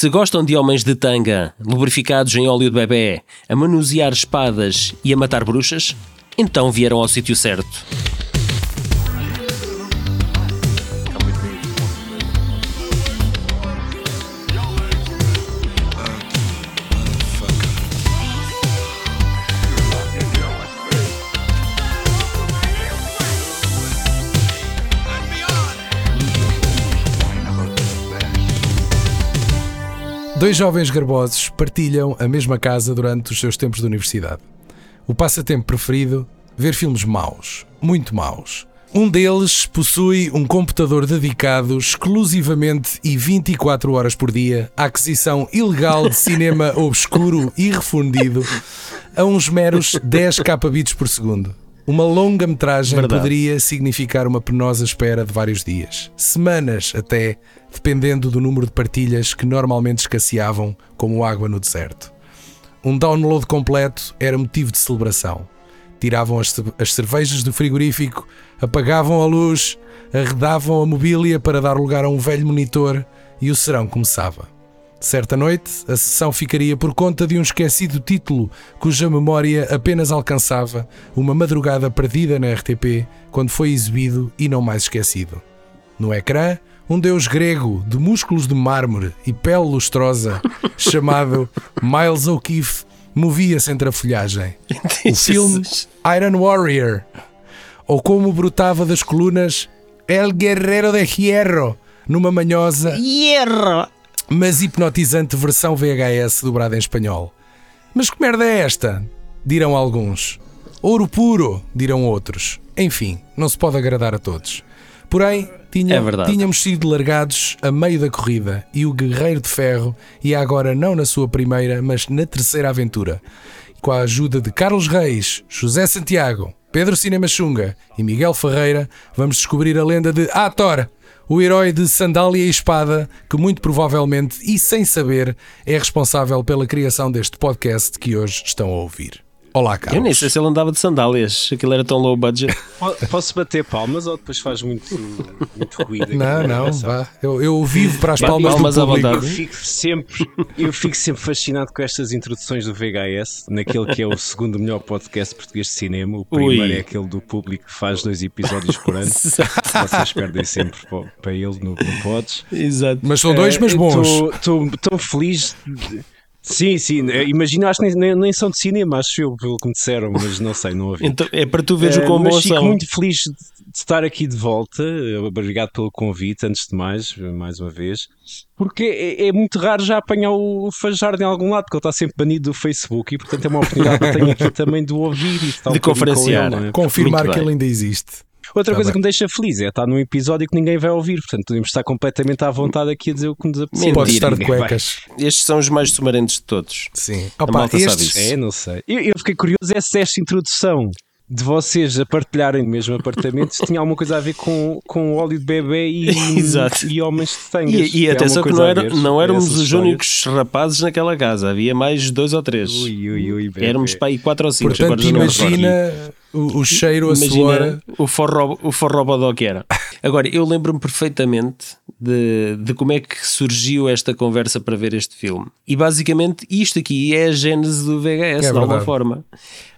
Se gostam de homens de tanga, lubrificados em óleo de bebê, a manusear espadas e a matar bruxas, então vieram ao sítio certo. Dois jovens garbosos partilham a mesma casa durante os seus tempos de universidade. O passatempo preferido? Ver filmes maus, muito maus. Um deles possui um computador dedicado exclusivamente e 24 horas por dia à aquisição ilegal de cinema obscuro e refundido a uns meros 10 kbits por segundo. Uma longa metragem Verdade. poderia significar uma penosa espera de vários dias, semanas até, dependendo do número de partilhas que normalmente escasseavam como água no deserto. Um download completo era motivo de celebração. Tiravam as, as cervejas do frigorífico, apagavam a luz, arredavam a mobília para dar lugar a um velho monitor e o serão começava. Certa noite, a sessão ficaria por conta de um esquecido título cuja memória apenas alcançava uma madrugada perdida na RTP quando foi exibido e não mais esquecido. No ecrã, um deus grego de músculos de mármore e pele lustrosa, chamado Miles O'Keefe, movia-se entre a folhagem. O filme Iron Warrior, ou como brotava das colunas El Guerrero de Hierro, numa manhosa Hierro! Mas hipnotizante versão VHS dobrada em espanhol. Mas que merda é esta? Dirão alguns. Ouro puro, dirão outros. Enfim, não se pode agradar a todos. Porém, tinha- É tínhamos sido largados a meio da corrida e o Guerreiro de Ferro ia agora não na sua primeira, mas na terceira aventura. Com a ajuda de Carlos Reis, José Santiago, Pedro Cinema Xunga e Miguel Ferreira, vamos descobrir a lenda de Ator, o herói de sandália e espada, que muito provavelmente e sem saber é responsável pela criação deste podcast que hoje estão a ouvir. Olá, Carlos. Eu nem sei se ele andava de sandálias, aquilo era tão low budget. Po- Posso bater palmas ou depois faz muito, muito ruído? aqui Não, não, vá. Eu, eu vivo para as Bate palmas, palmas do à público. vontade. Eu fico, sempre, eu fico sempre fascinado com estas introduções do VHS, naquele que é o segundo melhor podcast português de cinema. O primeiro Ui. é aquele do público que faz dois episódios por ano. Vocês perdem sempre pa- para ele no, no Pods. Exato. Mas são dois, mas bons. Estou tão feliz. de- Sim, sim, eh, imagino, acho que nem, nem, são de cinema, acho eu, pelo que me disseram, mas não sei, não ouvi. Então, é para tu veres o Eh, quão mas bons fico são. muito feliz de estar aqui de volta. Eh, Obrigado pelo convite, antes de mais, mais uma vez. Porque é, é muito raro já apanhar o Fajardo em algum lado, porque ele está sempre banido do Facebook e, portanto, é uma oportunidade que eu tenho aqui também de o ouvir e de, De conferenciar. ele, é? Confirmar que ele ainda existe. Outra Tá coisa bem. que me deixa feliz é estar num episódio que ninguém vai ouvir, portanto, podemos estar completamente à vontade aqui a dizer o que nos apetecer. Mentira, Pode estar de Ninguém vai. cuecas. Estes são os mais sumarentos de todos. Sim. A Opa, malta sabe estes, isso. É, não sei. Eu, eu fiquei curioso é se esta introdução de vocês a partilharem o mesmo apartamento se tinha alguma coisa a ver com, com óleo de bebê e, Exato. e homens de tangas. E, e Tem atenção que não, a era, não éramos os histórias? únicos rapazes naquela casa, havia mais dois ou três. Ui, ui, ui, bebê. Éramos para aí quatro ou cinco. portanto, imagina o, o cheiro, a suor. O forró, o forró que era. Agora, eu lembro-me perfeitamente de, de como é que surgiu esta conversa para ver este filme. E basicamente isto aqui é a gênese do VHS, É de alguma forma.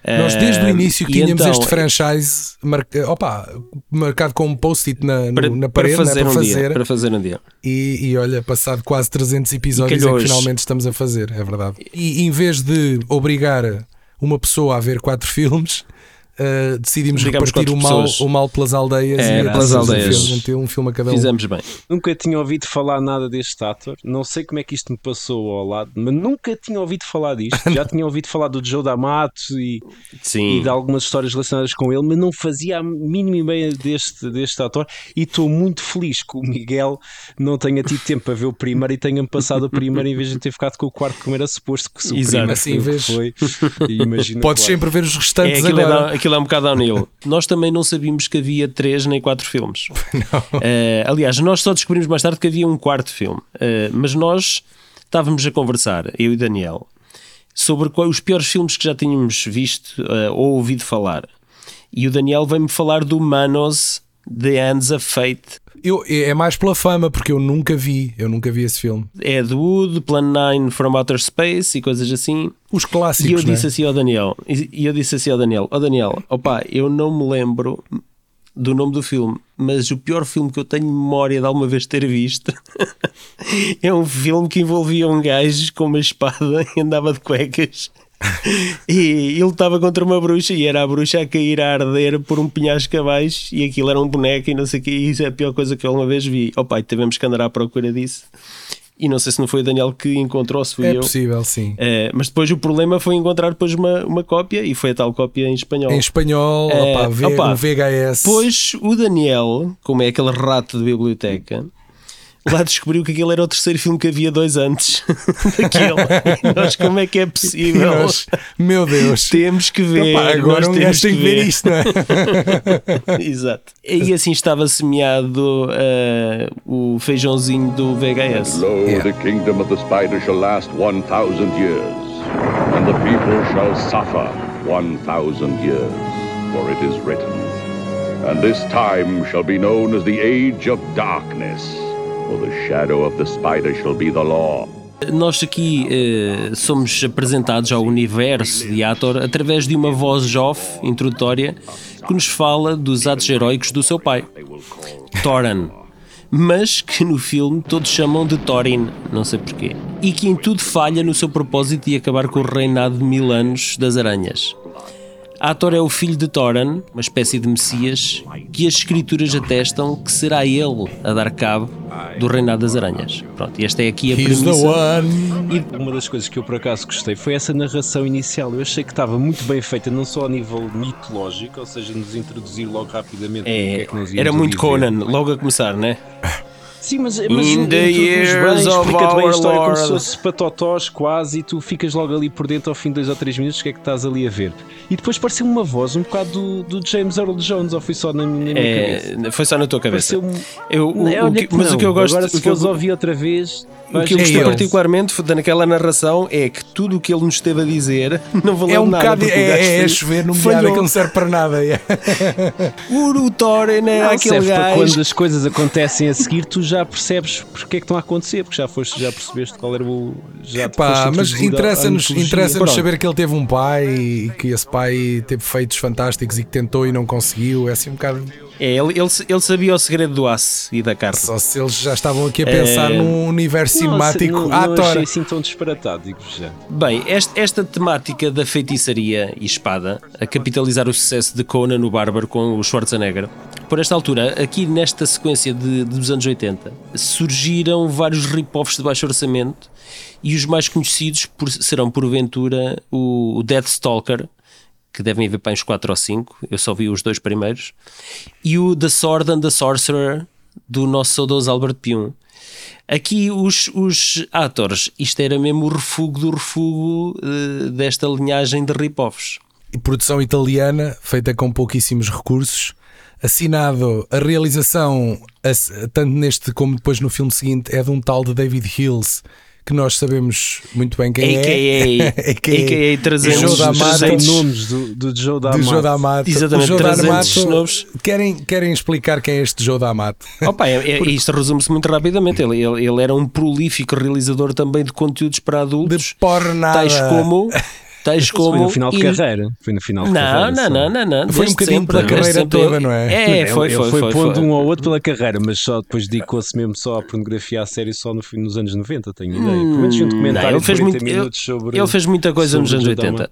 Nós desde o início e tínhamos então, este franchise marca, opa, marcado com um post-it na, para, na para parede né, fazer para um fazer. dia. Para fazer um dia. E, e olha, passado quase 300 episódios é que finalmente estamos a fazer, é verdade. E em vez de obrigar uma pessoa a ver quatro filmes, uh, decidimos Obrigamos repartir o quatro mal, pessoas. o mal pelas aldeias É, e pelas aldeias. Um filme, um filme a cada um. Fizemos bem. Nunca tinha ouvido falar nada deste ator. Não sei como é que isto me passou ao lado, mas nunca tinha ouvido falar disto. Já tinha ouvido falar do Joe D'Amato e, Sim. e de algumas histórias relacionadas com ele, mas não fazia a mínima ideia deste, deste ator. E estou muito feliz que o Miguel não tenha tido tempo para ver o primeiro e tenha-me passado o primeiro em vez de ter ficado com o quarto como era suposto que se o Exato. primeiro Assim, foi, imagina, Podes claro. sempre ver os É, restantes aquilo, agora. é, aquilo é um bocado downhill. Nós também não sabíamos que havia três nem quatro filmes. Eh, aliás, nós só descobrimos mais tarde que havia um quarto filme. Eh, mas nós estávamos a conversar, eu e Daniel, sobre quais os piores filmes que já tínhamos visto eh, ou ouvido falar. E o Daniel veio-me falar do Manos The Hands of Fate. Eu, é mais pela fama, porque eu nunca vi, eu nunca vi esse filme. É do Wood, Plan 9 from Outer Space e coisas assim. Os clássicos. E eu né? disse assim ao Daniel, e eu disse assim ao Daniel, ó oh Daniel, opá, eu não me lembro do nome do filme, mas o pior filme que eu tenho memória de alguma vez ter visto é um filme que envolvia um gajo com uma espada e andava de cuecas e ele estava contra uma bruxa e era a bruxa a cair a arder por um penhasco abaixo e aquilo era um boneco e não sei o que. E isso é a pior coisa que eu alguma vez vi. Oh pai, tivemos que andar à procura disso. E não sei se não foi o Daniel que encontrou, se fui é eu. É possível, sim. É, mas depois o problema foi encontrar depois uma, uma cópia e foi a tal cópia em espanhol. Em espanhol, é, opa, v, opa, um VHS. Pois o Daniel, como é aquele rato de biblioteca, lá descobriu que aquele era o terceiro filme que havia dois antes daquele. E nós, como é que é possível? Nós, meu Deus. Temos que ver. Então, pá, agora um gajo tem que ver isto, não é? Exato. E assim estava semeado uh, o feijãozinho do VHS. Lo, yeah. the kingdom of the spider shall last 1000 years, and the people shall suffer 1000 years, for it is written. And this time shall be known as the age of darkness. Nós aqui eh, somos apresentados ao universo de Ator através de uma voz off introdutória que nos fala dos atos heróicos do seu pai, Thoran, mas que no filme todos chamam de Thorin, não sei porquê, e que em tudo falha no seu propósito de acabar com o reinado de mil anos das aranhas. Ator é o filho de Thoran, uma espécie de Messias, que as escrituras atestam que será ele a dar cabo do reinado das aranhas. Pronto, e esta é aqui a He's premissa. E uma das coisas que eu por acaso gostei foi essa narração inicial. Eu achei que estava muito bem feita, não só a nível mitológico, ou seja, nos introduzir logo rapidamente é, o que é que nós Era muito Conan, logo a começar, né? Sim, mas, mas In the years bem, explica-te bem a história Lord. como se fosse patotós quase e tu ficas logo ali por dentro ao fim de dois ou três minutos o que é que estás ali a ver. E depois pareceu uma voz um bocado do, do James Earl Jones ou foi só na minha, na minha é, cabeça? Foi só na tua cabeça. Eu, o, é, o, que, mas não. o que eu gosto... Agora se o que fores eu... ouvir outra vez... O que eu gostei é particularmente naquela narração é que tudo o que ele nos esteve a dizer não valeu é um nada. Bocado, é, é, chover no molhado que não serve para nada. o Thorin é aquele gajo. quando as coisas acontecem a seguir, tu já percebes porque é que estão a acontecer, porque já foste, já percebeste qual era o. Já Epá, mas interessa-nos interessa saber que ele teve um pai e que esse pai teve feitos fantásticos e que tentou e não conseguiu. É assim um bocado. É, ele, ele, ele sabia o segredo do aço e da carne. Só se eles já estavam aqui a pensar é... num universo cinemático não, não, à não tora. achei assim tão disparatado, digo já. Bem, esta, esta temática da feitiçaria e espada, a capitalizar o sucesso de Conan no Bárbaro com o Schwarzenegger, por esta altura, aqui nesta sequência de, dos anos 80, surgiram vários rip-offs de baixo orçamento e os mais conhecidos por, serão, porventura, o, o Deathstalker, que devem haver para uns 4 ou 5, eu só vi os dois primeiros, e o The Sword and the Sorcerer, do nosso saudoso Albert Pium. Aqui os, os atores, isto era mesmo o refugo do refugo uh, desta linhagem de rip-offs. Produção italiana, feita com pouquíssimos recursos, assinado a realização, tanto neste como depois no filme seguinte, é de um tal de David Hills, que nós sabemos muito bem quem AKA, é. AKA 300, Joe D'Amato. nomes do, do Joe D'Amato. Joe D'Amato. Exatamente, Joe 300 nomes. Querem, querem explicar quem é este Joe D'Amato? Opa, é, é, Isto resume-se muito rapidamente. Ele, ele, ele, era um prolífico realizador também de conteúdos para adultos. De pornada. Tais como... Tais como. Foi no final de carreira. Foi no final de não, carreira. Não, não, não, não. Foi um bocadinho sempre, pela carreira sempre, toda, não é? É, foi, foi. Foi, foi pondo um ou outro pela carreira, mas só depois dedicou-se mesmo só à pornografia a sério só no, nos anos 90, tenho ideia. Pelo menos um documentário não, ele fez muito, minutos sobre. Ele fez muita coisa nos anos 80.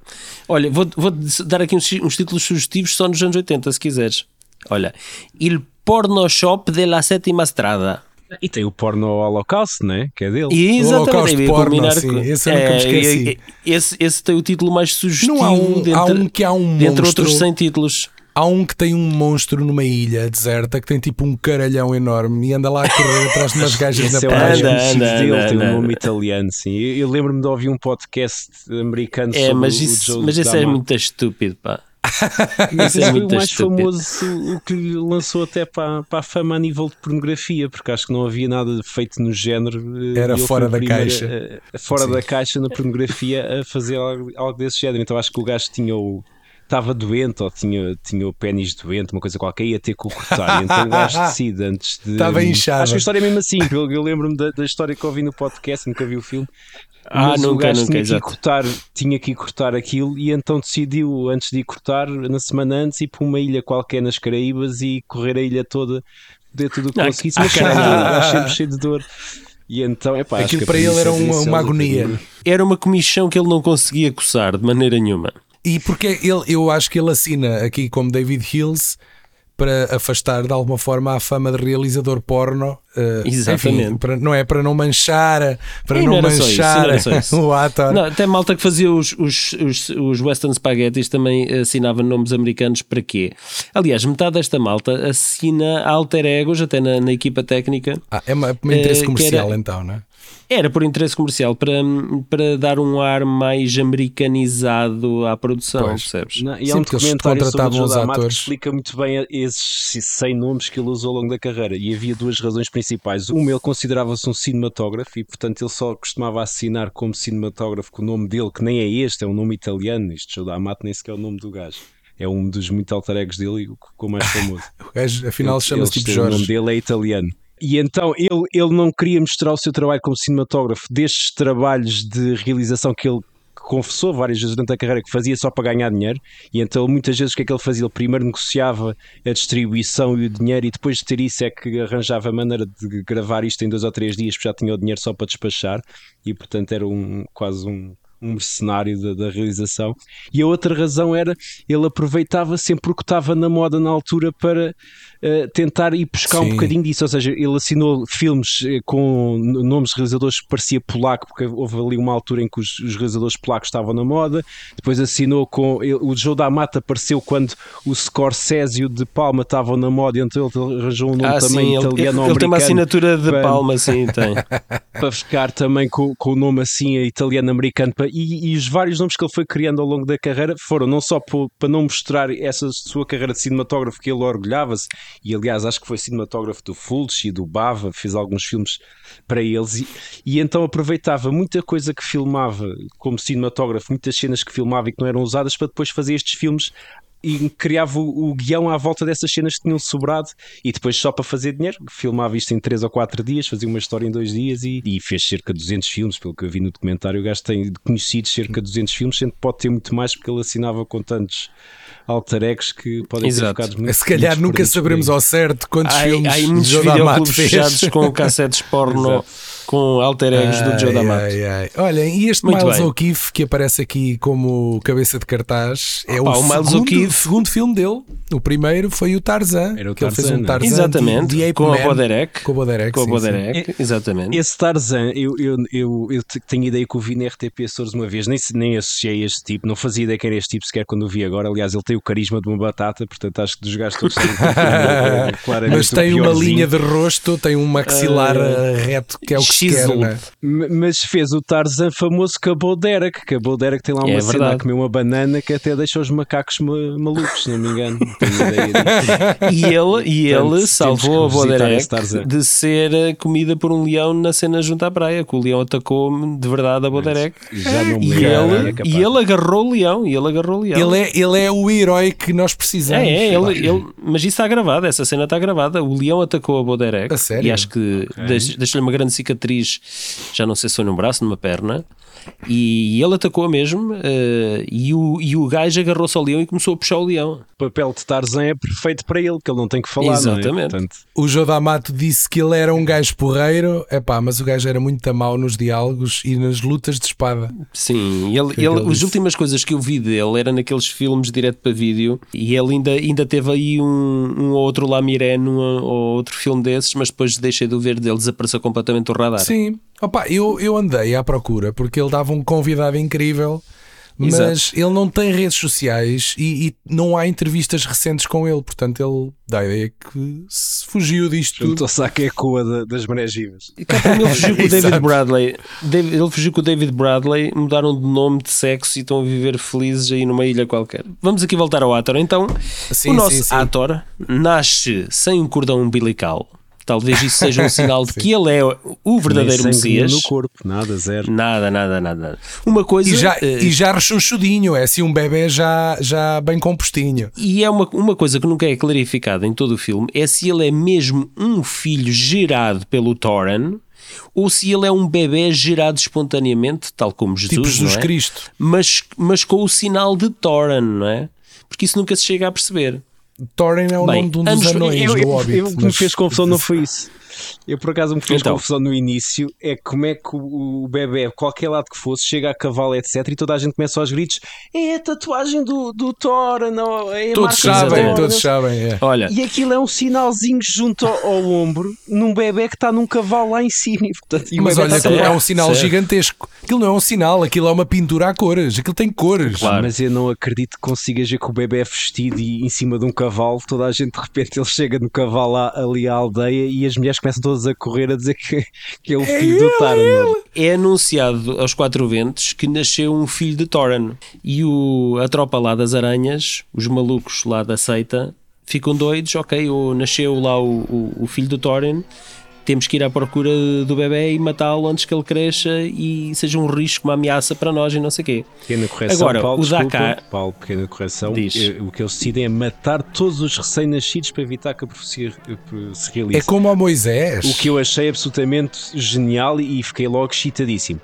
Olha, vou, vou dar aqui uns, uns títulos sugestivos só nos anos 80, se quiseres. Olha, Il Porno Shop de la Sétima Estrada. E tem o porno Holocausto, né? Que é dele. E exatamente, o porno, sim. Esse eu nunca me esqueci. Esse, esse tem o título mais sugestivo. Não há um, dentre, há um que há um Entre monstro, outros 100 títulos. Há um que tem um monstro numa ilha deserta que tem tipo um caralhão enorme e anda lá a correr atrás de umas gajas na é praia. Anda, anda, dele, anda, tem um nome italiano, sim. Eu, eu lembro-me de ouvir um podcast americano é, sobre mas o, isso, o Joe Mas isso é muito estúpido, pá. Mas esse foi o mais estúpido. famoso, o que lançou até para, para a fama a nível de pornografia, porque acho que não havia nada feito no género. Era fora da caixa. A, a, fora Sim. da caixa na pornografia a fazer algo, algo, desse género. Então acho que o gajo tinha o, estava doente ou tinha, tinha o pênis doente, uma coisa qualquer, ia ter que o cortar. então o gajo decide antes de. Estava inchado. Acho que a história é mesmo assim. Eu, eu lembro-me da, da, história que ouvi no podcast, nunca vi o filme. Ah, Mas nunca, o gajo nunca, tinha, que cortar, tinha que ir cortar aquilo e então decidiu, antes de ir cortar, na semana antes, ir para uma ilha qualquer nas Caraíbas e correr a ilha toda dentro do que Ah, conseguisse, mas cheio de caralho. dor, o gajo sempre cheio de dor. E então, epá, acho Aquilo que para ele era uma- uma um agonia. Era uma comichão que ele não conseguia coçar de maneira nenhuma. E porque ele, eu acho que ele assina aqui como David Hills para afastar de alguma forma a fama de realizador porno. eh, Exatamente. enfim, para, não é para não manchar, para E não, não só isso, manchar não o ator. Não, até malta que fazia os, os, os, os Western Spaghettis também assinava nomes americanos para quê? Aliás, metade desta malta assina alter egos, até na, na equipa técnica. Ah, é uma- um interesse que comercial era- então, não é? Era por interesse comercial, para, para dar um ar mais americanizado à produção, Pois. percebes? Não, e Sim, há um documentário sobre o os D'Amato que atores. explica muito bem esses 100 nomes que ele usou ao longo da carreira. E havia duas razões principais. Uma, ele considerava-se um cinematógrafo e, portanto, ele só costumava assinar como cinematógrafo com o nome dele, que nem é este, é um nome italiano. Este Joe D'Amato nem sequer é o nome do gajo. É um dos muito alter egos dele e o mais famoso. O gajo, afinal chama-se tipo O nome Jorge. dele é italiano. E então ele, ele não queria mostrar o seu trabalho como cinematógrafo destes trabalhos de realização que ele confessou várias vezes durante a carreira que fazia só para ganhar dinheiro. E então muitas vezes o que é que ele fazia? Ele primeiro negociava a distribuição e o dinheiro e depois de ter isso é que arranjava a maneira de gravar isto em dois ou três dias porque já tinha o dinheiro só para despachar e portanto era um, quase um, um mercenário da, da realização. E a outra razão era ele aproveitava sempre o que estava na moda na altura para eh, tentar ir buscar um Sim. bocadinho disso. Ou seja, ele assinou filmes eh, com nomes de realizadores que parecia polaco, porque houve ali uma altura em que os, os realizadores polacos estavam na moda. Depois assinou com. ele- o Joe D'Amato apareceu quando o Scorsese e o de Palma estavam na moda, então ele arranjou um nome Ah, também sim, ele, italiano ele tem uma assinatura de para- palma, sim, tem. para ficar também com, com o nome assim italiano-americano pa- e, e os vários nomes que ele foi criando ao longo da carreira foram não só para não mostrar essa sua carreira de cinematógrafo que ele orgulhava-se e aliás acho que foi cinematógrafo do Fulci e do Bava, fez alguns filmes para eles e, e então aproveitava muita coisa que filmava como cinematógrafo, muitas cenas que filmava e que não eram usadas para depois fazer estes filmes e criava o, o guião à volta dessas cenas que tinham sobrado e depois só para fazer dinheiro filmava isto em 3 ou 4 dias, fazia uma história em 2 dias e, e fez cerca de 200 filmes pelo que eu vi no documentário, o gajo tem conhecido cerca de 200 filmes, sendo que pode ter muito mais porque ele assinava com tantos alter egos que podem Exato. ter ficado muito Se calhar nunca saberemos ao certo quantos Há, filmes há muitos videoclubes fechados com cassetes porno Exato. Com alter egos do Joe Ai, D'Amato. ai, ai. Olha, e este Muito Miles. O'Keefe que aparece aqui como cabeça de cartaz é Opa, o, o Miles segundo, segundo filme dele. O primeiro foi o Tarzan. Era o que ele fez Tarzan, um né? Tarzan Exatamente, de, de com a Man. Boderek. Com o Boderek, Com a sim, Boderek, exatamente. Esse Tarzan, eu, eu, eu, eu te- tenho ideia que o vi na RTP Açores uma vez, nem, nem associei a este tipo, não fazia ideia que era este tipo sequer quando o vi agora. Aliás, ele tem o carisma de uma batata, portanto acho que dos gajos todos claramente Mas o tem uma linha de rosto, tem um maxilar eh, reto que é o que é? M- Mas fez o Tarzan famoso com a Bo Derek, que a Bo Derek tem lá uma É cena verdade. a comer uma banana que até deixa os macacos ma- malucos, se não me engano. Tenho ideia disso. E ele, e Portanto, ele salvou a que esse Tarzan. de ser eh, comida por um leão na cena junto à praia, que o leão atacou de verdade a Boderek. Já não me E ele, é e ele agarrou o leão, e ele agarrou o leão. Ele é, ele é o herói que nós precisamos. É, é, ele, ele- mas isso está gravado, essa cena está gravada. O leão atacou a Boderek A sério? e acho que deixa- deixa-lhe uma grande cicatriz, já não sei se foi num braço, numa perna. E ele atacou mesmo, eh, e, o, e o gajo agarrou-se ao leão e começou a puxar o leão. O papel de Tarzan é perfeito para ele, que ele não tem que falar, Exatamente. não é? Portanto, O Joe D'Amato disse que ele era um gajo porreiro, epá, mas o gajo era muito tamau nos diálogos e nas lutas de espada. Sim, ele, é ele- ele as últimas coisas que eu vi dele era naqueles filmes direto para vídeo e ele ainda, ainda teve aí um, um ou outro Lamiré num ou outro filme desses, mas depois deixei de o ver dele, desapareceu completamente do radar. Sim, Opa, eu, eu andei à procura porque ele dava um convidado incrível, mas Exato. ele não tem redes sociais e, e não há entrevistas recentes com ele, portanto ele dá a ideia que se fugiu disto tudo. juntou-se à que é a coa da- das marés vivas. E ele fugiu com o David. Bradley. David- Ele fugiu com o David Bradley, mudaram de nome, de sexo e estão a viver felizes aí numa ilha qualquer. Vamos aqui voltar ao ator. Então, Sim, o nosso sim, sim. ator nasce sem um cordão umbilical. Talvez isso seja um sinal de que ele é o verdadeiro Messias. no corpo, nada, zero. Nada, nada, nada. nada. Uma coisa. E já, e já rechonchudinho, é assim um bebê já, já bem compostinho. E é uma, uma coisa que nunca é clarificada em todo o filme é se ele é mesmo um filho gerado pelo Thoran ou se ele é um bebê gerado espontaneamente, tal como Jesus, Tipo Jesus não é? Cristo. Mas, mas com o sinal de Thoran, não é? Porque isso nunca se chega a perceber. Thorin é o Bem, nome de um anos- dos anões eu, do eu, Hobbit. eu- o que me mas- fez confusão não foi isso. Eu por acaso me fez Então. confusão no início é como é que o, o bebê, qualquer lado que fosse, chega a cavalo, etc. E toda a gente começa aos gritos: é a tatuagem do, do Thor, não, é a Todos sabem, Thor, todos sabem. é. Olha, E aquilo é um sinalzinho junto ao, ao ombro num bebê que está num cavalo lá em cima. E, portanto, e Mas olha, está é um sinal Certo. gigantesco. Aquilo não é um sinal, aquilo é uma pintura a cores. Aquilo tem cores. Claro. Mas eu não acredito que consigas ver que o bebê é vestido e em cima de um cavalo, toda a gente de repente ele chega no cavalo lá, ali à aldeia e as mulheres começam todas a correr a dizer que, que é o filho do Taran. é anunciado aos quatro ventos que nasceu um filho de Thoran. E o, a tropa lá das aranhas, os malucos lá da seita, ficam doidos. Ok, ou nasceu lá o, o, o filho do Thorin, temos que ir à procura do bebê e matá-lo antes que ele cresça e seja um risco, uma ameaça para nós e não sei o quê. Pequena correção, Agora, Paulo, o desculpa. Dakar- Paulo, pequena correção. Diz. Eh, O que eles decidem é matar todos os recém-nascidos para evitar que a profecia eh, se realize. É como a Moisés. O que eu achei absolutamente genial e fiquei logo excitadíssimo.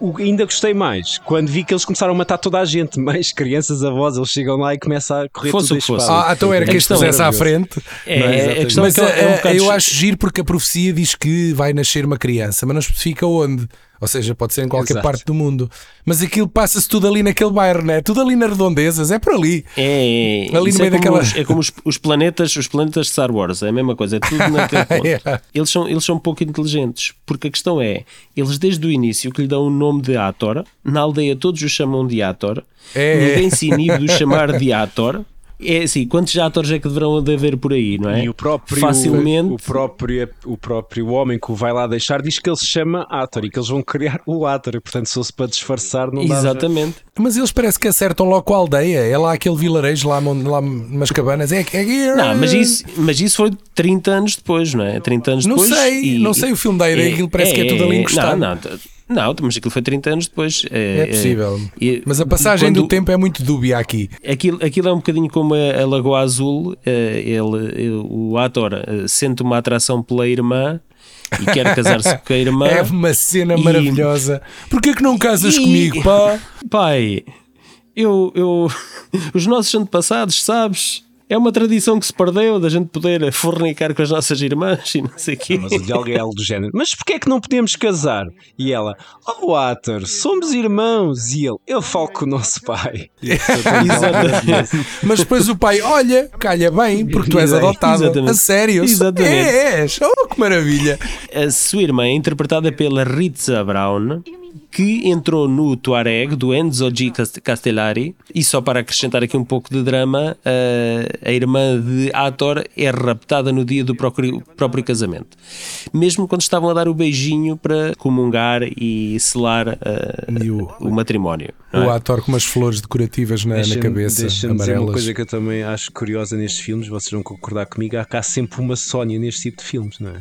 O que ainda gostei mais quando vi que eles começaram a matar toda a gente, mães, crianças, avós, eles chegam lá e começam a correr Fosse tudo o que fosse. Ah, então era A que este questão pusesse era à frente. É, Não é? Mas é é um eh, bocado eu acho giro porque a profecia diz que vai nascer uma criança, mas não especifica onde. Ou seja, pode ser em qualquer Exato. parte do mundo. Mas aquilo passa-se tudo ali naquele bairro, né? Tudo ali nas redondezas, é por ali. É, é, Ali isso no é meio como, daquela- os, é como os, os planetas, os planetas de Star Wars, é a mesma coisa, é tudo naquele ponto. É. Eles são, eles são um pouco inteligentes, porque a questão é, eles desde o início que lhe dão o nome de Ator, na aldeia todos o chamam de Ator, É. ninguém se inibe de o chamar de Ator. É assim, quantos atores é que deverão de haver por aí, não é? E o próprio, Facilmente. o, próprio, o próprio homem que o vai lá deixar diz que ele se chama Ator e que eles vão criar o Ator. Portanto, se fosse para disfarçar, não dá. Exatamente. Mas eles parece que acertam logo com a aldeia. É lá aquele vilarejo, lá, lá umas cabanas. É, é, Não, mas isso, mas isso foi 30 anos depois, não é? 30 anos Não depois. sei, e- não sei o filme da ideia, aquilo parece que é tudo ali encostado. Não, não, não, mas aquilo foi 30 anos depois. É possível. e- Mas a passagem quando- do tempo é muito dúbia aqui. Aquilo, aquilo é um bocadinho como a, a Lagoa Azul. eh, Ele, ele- o ator eh, sente uma atração pela irmã e quer casar-se com a irmã. É uma cena E- maravilhosa. Porquê que não casas E- comigo, pá? Pai, eu, eu. Os nossos antepassados, sabes? É uma tradição que se perdeu da gente poder fornicar com as nossas irmãs e não sei o quê. Mas o diálogo é algo do género. Mas porquê é que não podemos casar? E ela, oh Ator, somos irmãos. E ele, eu falo com o nosso pai. Exatamente. Mas depois o pai, olha, calha bem, porque tu és adotado. Exatamente. A sério? Exatamente. É, és. Oh, que maravilha. A sua irmã é interpretada pela Ritza Brown, que entrou no Tuareg do Enzo G. Cast- Castellari. E só para acrescentar aqui um pouco de drama, a, a irmã de Ator é raptada no dia do próprio, próprio casamento. Mesmo quando estavam a dar o beijinho para comungar e selar uh, E o- o matrimónio. não O é? ator com umas flores decorativas na, na cabeça, Deixa-me dizer uma amarelas. coisa que eu também acho curiosa nestes filmes, vocês vão concordar comigo, há cá sempre uma Sónia neste tipo de filmes, não é?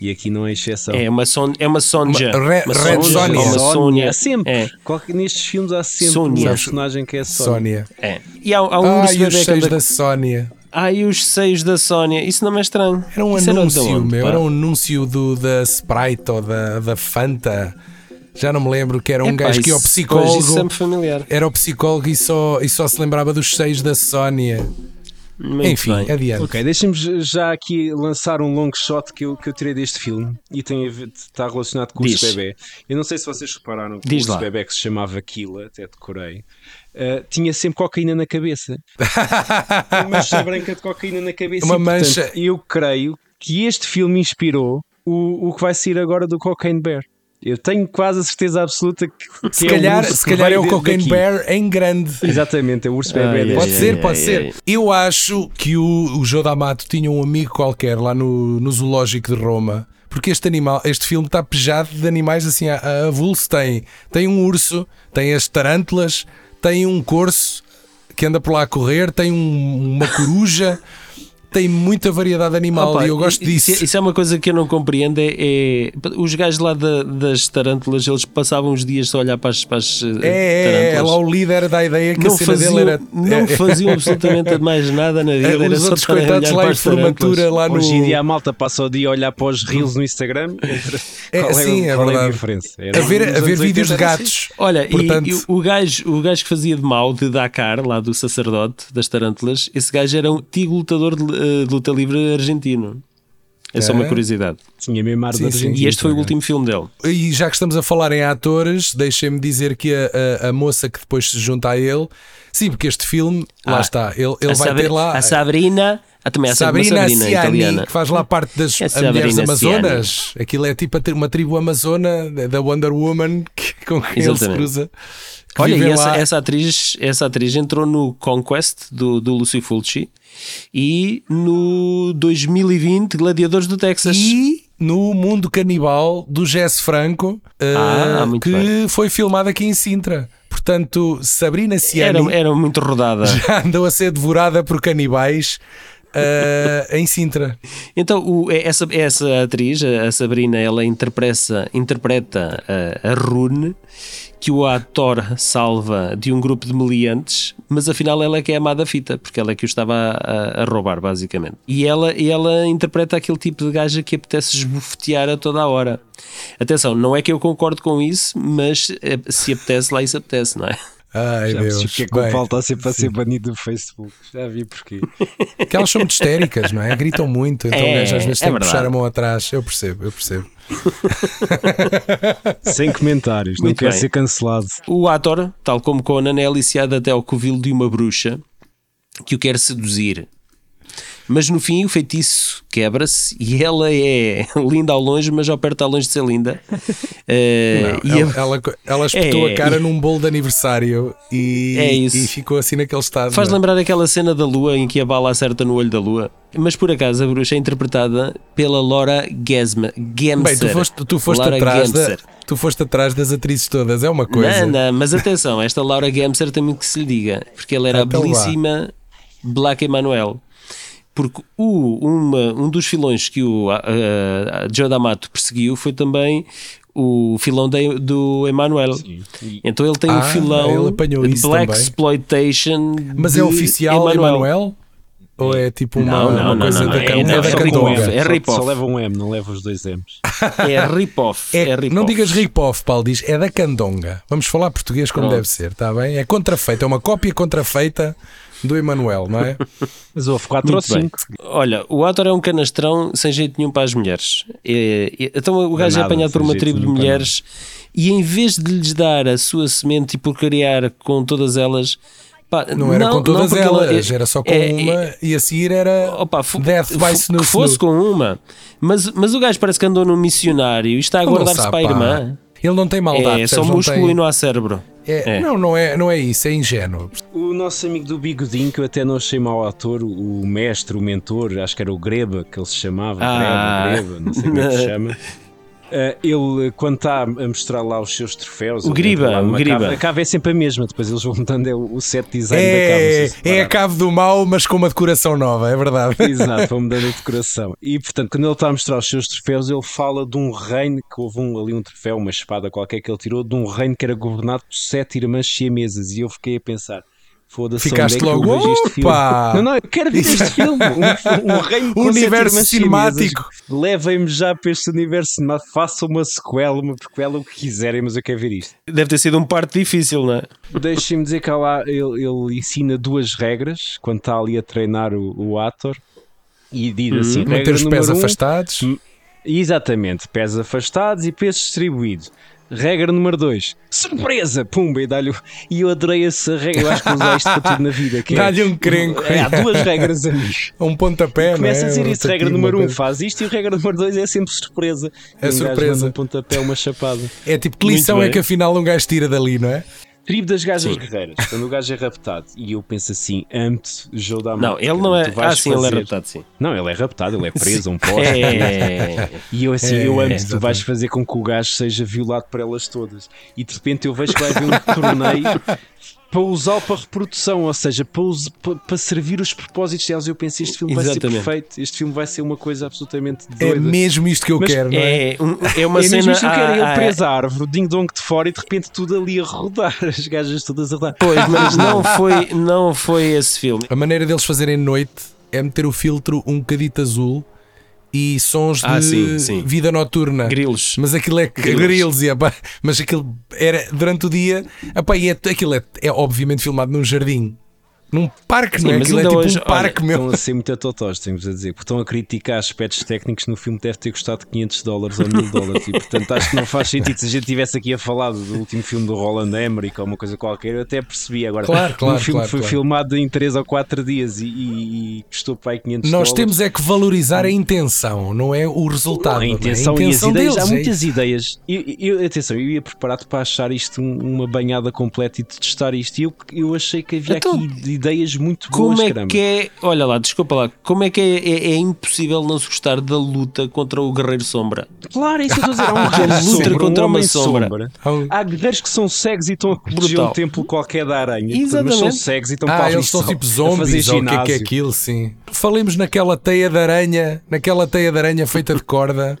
E aqui não é exceção. É uma, son, é uma sonja. Uma Re- uma Red sonja, Sonja. ou uma Sónia. Há sempre. É. Qualquer- nestes filmes há sempre Sónia. uma personagem que é Sónia. Sónia. É. E há, há um Ah, e os anda- da Sónia. Ah, e os seios da Sónia. Isso não é estranho. Era um Isso anúncio, de onde, meu. pá? Era um anúncio do, da Sprite ou da, da Fanta. Já não me lembro que era um Epá, gajo que ia ao psicólogo. Isso é sempre familiar. Era o psicólogo e só, e só se lembrava dos seios da Sónia. Muito Enfim, bem. adiante. Ok, deixem-me já aqui lançar um long shot que eu, que eu tirei deste filme e tem a ver- está relacionado com o Diz. urso bebê. Eu não sei se vocês repararam que Diz o bebê que se chamava Kila, até decorei, uh, tinha sempre cocaína na cabeça. Uma mancha branca de cocaína na cabeça. Uma e, portanto, mancha- Eu creio que este filme inspirou o, o que vai sair agora do Cocaine Bear. Eu tenho quase a certeza absoluta que, que Se é calhar, se que calhar é o Cocaine daqui. Bear em grande. Exatamente, é o urso bebê. ai, deste Pode ser, pode ser. Eu acho que o, o Joe D'Amato tinha um amigo qualquer lá no, no zoológico de Roma. Porque este animal, este filme está pejado de animais assim a, a avulso. Tem, tem um urso, tem as tarântulas, tem um corso que anda por lá a correr, tem um- uma coruja, tem muita variedade animal Opa, e eu gosto isso, disso. Isso é uma coisa que eu não compreendo. É, é- os gajos lá da- das tarântulas, eles passavam os dias só a olhar para as, para as eh, É, é, é, tarântulas. lá o líder da ideia que não a cena faziam, dele era. não é, faziam absolutamente mais nada na vida. é, era os só outros coitados lá em formatura lá no. Hoje em dia a malta passa o dia a olhar para os reels no Instagram. É, Qual sim, é qual verdade. a diferença? Era A ver, a ver vídeos de 80 era assim. gatos. Olha, e- Portanto- e, o, gajo, o gajo que fazia de mau de Dakar, lá do sacerdote das tarântulas, esse gajo era um antigo lutador de, eh, de luta livre argentino. É só É? uma curiosidade. Tinha mesmo ar Sim, sim. E este foi o último filme dele. E já que estamos a falar em atores, deixem-me dizer que a, a, a moça que depois se junta a ele, sim, porque este filme, lá Ah, está, ele, ele a, vai Sabri- ter lá a Sabrina, ah, também há uma Sabrina Sabrina Ciani, italiana. que faz lá parte das É mulheres Sabrina amazonas. Aquilo é tipo a uma tribo amazona da Wonder Woman que, com quem ele se Exatamente. cruza. que Olha, e essa, lá. essa, atriz, essa atriz entrou no Conquest do, do Lucio Fulci e no 2020 Gladiadores do Texas. E no Mundo Canibal do Jess Franco, eh, Ah, que bem. foi filmado aqui em Sintra. Portanto, Sabrina Ciani Era, era muito rodada. já andou a ser devorada por canibais eh, em Sintra. Então, o- essa, essa atriz, a a Sabrina, ela interpreta, interpreta a, a Rune, que o ator salva de um grupo de meliantes, mas afinal ela é que é a amada fita, porque ela é que o estava a, a roubar, basicamente. E ela, ela interpreta aquele tipo de gaja que apetece esbofetear a toda a hora. Atenção, não é que eu concordo com isso, mas eh, se apetece, lá isso apetece, não é? Ai Já Deus. porque é que o Paulo está sempre a ser banido do Facebook. Já vi porquê. que elas são muito histéricas, não é? Gritam muito, então É, o gajo às vezes é tem que puxar a mão atrás. Eu percebo, eu percebo. Sem comentários, não quer ser cancelado. O ator, tal como Conan, é aliciado até ao covil de uma bruxa que o quer seduzir. Mas no fim o feitiço quebra-se e ela é linda ao longe, mas ao perto está longe de ser linda. Eh, Não, e ela, ela, ela espetou É, a cara e- num bolo de aniversário e, É isso. e ficou assim naquele estado. faz não é? lembrar aquela cena da lua em que a bala acerta no olho da lua. Mas por acaso a bruxa é interpretada pela Laura Gesma, Gemser. Bem, tu foste, tu foste Laura atrás da, tu foste atrás das atrizes todas, é uma coisa. Não, não, mas atenção, esta Laura Gemser tem muito que se lhe diga, porque ela era Então a belíssima Black Emanuel. Porque o, uma- um dos filões que o ah, Joe D'Amato perseguiu foi também o filão de- do Emanuel. Então ele tem Ah, um filão ele apanhou de Black também. Exploitation. Mas de é oficial Emanuel? Ou é tipo uma, Não, não, uma não, coisa não, da, é- não, é é da só candonga? rip-off, é só, rip-off. só leva um M, não leva os dois M's. É rip-off. É, É, rip-off. não digas rip-off, Paulo, diz é da candonga. Vamos falar português como Pronto. deve ser, está bem? É contrafeita, é uma cópia contrafeita do Emanuel, não é? Mas houve 4 ou Muito bem. 5. Olha, o ator é um canastrão sem jeito nenhum para as mulheres. É- é- então o gajo é nada, apanhado por uma tribo de mulheres e em vez de lhes dar a sua semente e porcariar com todas elas. pá, Não era com todas porque ela- elas, era só com é- uma é- e a seguir era Opa, Death by Snoo que fosse com uma, mas, mas o gajo parece que andou num missionário e está a não guardar-se para a pá. irmã. Ele não tem maldade, É só músculo tem- e não há cérebro. É, É. Não, não é, não é isso, é ingênuo. O nosso amigo do Bigodinho, que eu até não achei mau ator, o mestre, o mentor, acho que era o Greba, que ele se chamava, Ah. Greba, Greba, não sei como é que se chama. Ah, ele, quando está a mostrar lá os seus troféus, O Griba, o Griba. cave. a cave é sempre a mesma, depois eles vão mudando é o o set design da cave. É, é a cave do mal, mas com uma decoração nova, é verdade. Exato, vão mudando a decoração. E portanto, quando ele está a mostrar os seus troféus, ele fala de um reino que houve um, ali um troféu, uma espada qualquer que ele tirou, de um reino que era governado por sete irmãs siamesas. E eu fiquei a pensar. Foda-se, Ficaste onde é logo, vejo este filme? opa! Não, não, eu quero ver este filme. Um, um reino Universo cinemático. Levem-me já para este universo cinemático. Façam uma sequela, uma prequela, o que quiserem, mas eu quero ver isto. Deve ter sido um parto difícil, não é? Deixem-me dizer que lá ele, ele ensina duas regras quando está ali a treinar o, o ator. E diz assim: Manter os pés um, afastados. Exatamente, pés afastados e pesos distribuídos. Regra número 2, surpresa! Pumba! E, dá-lhe e eu adorei essa regra. Eu acho que usar isto para tudo na vida. que é- Dá-lhe um crenco. É, há duas regras, amigos. Um pontapé, Começa não a é? dizer isso. Regra número 1 uma um, faz isto e regra número 2 é sempre surpresa. É um surpresa. Um pontapé, uma chapada. É tipo, que lição é que afinal um gajo tira dali, não é? Tribo das gajas guerreiras. Quando o gajo é raptado e eu penso assim, amo-te, Joe da Não, ele não é. Ah, sim, ele é raptado, sim. Não, ele é raptado, ele é preso um poste. É. E eu assim, É, eu amo que tu vais fazer com que o gajo seja violado por elas todas. E de repente eu vejo que vai haver um torneio para usá-lo para reprodução, ou seja, para, para, servir os propósitos deles. Eu pensei, este filme vai ser Exatamente. perfeito, este filme vai ser uma coisa absolutamente É doida. mesmo isto que eu Mas quero, não é? É, é uma é mesmo cena. isto que eu quero, ah, ele ah, preso à árvore, o ding-dong de fora e de repente tudo ali a rodar, as gajas todas a rodar. Pois, mas não foi, não foi esse filme. A maneira deles fazerem noite é meter o filtro um bocadito azul e sons de Ah, sim, sim. vida noturna. Grilos. Mas aquilo é Grilos. grilos, e, epá, mas aquilo era durante o dia. Epá, e é, aquilo é, é obviamente filmado num jardim, num parque, Sim, não é? mas Aquilo é ainda tipo hoje, um parque, meu. Estão a ser muito atotós, temos a dizer, porque estão a criticar aspectos técnicos no filme deve ter custado 500 dólares ou 1000 dólares. E portanto acho que não faz sentido. Se a gente estivesse aqui a falar do último filme do Roland Emmerich ou uma coisa qualquer, eu até percebi. Agora, Claro, claro, um filme claro, que foi claro. filmado em 3 ou 4 dias e, e- e custou para aí 500 Nós dólares. temos é que valorizar a intenção, não é o resultado. a é? intenção, a e as ideias, deles, há é muitas isso. ideias. Eu, eu- atenção, eu ia preparado para achar isto um- uma banhada completa e testar isto. E eu, eu achei que havia Então, aqui ideias muito boas. Como é caramba. que é. Olha lá, desculpa lá. Como é que é, é, é impossível não se gostar da luta contra o Guerreiro Sombra? Claro, é isso que eu estou a dizer. Há um Luta guerreiro sombra, contra um uma homem sombra. sombra. Há guerreiros que são cegos e estão a proteger um templo qualquer da aranha. Mas Exatamente. são cegos e estão Ah, para eles são tipo zombies, ou o que é que é aquilo, sim. Falemos naquela teia de aranha, naquela teia de aranha feita de corda,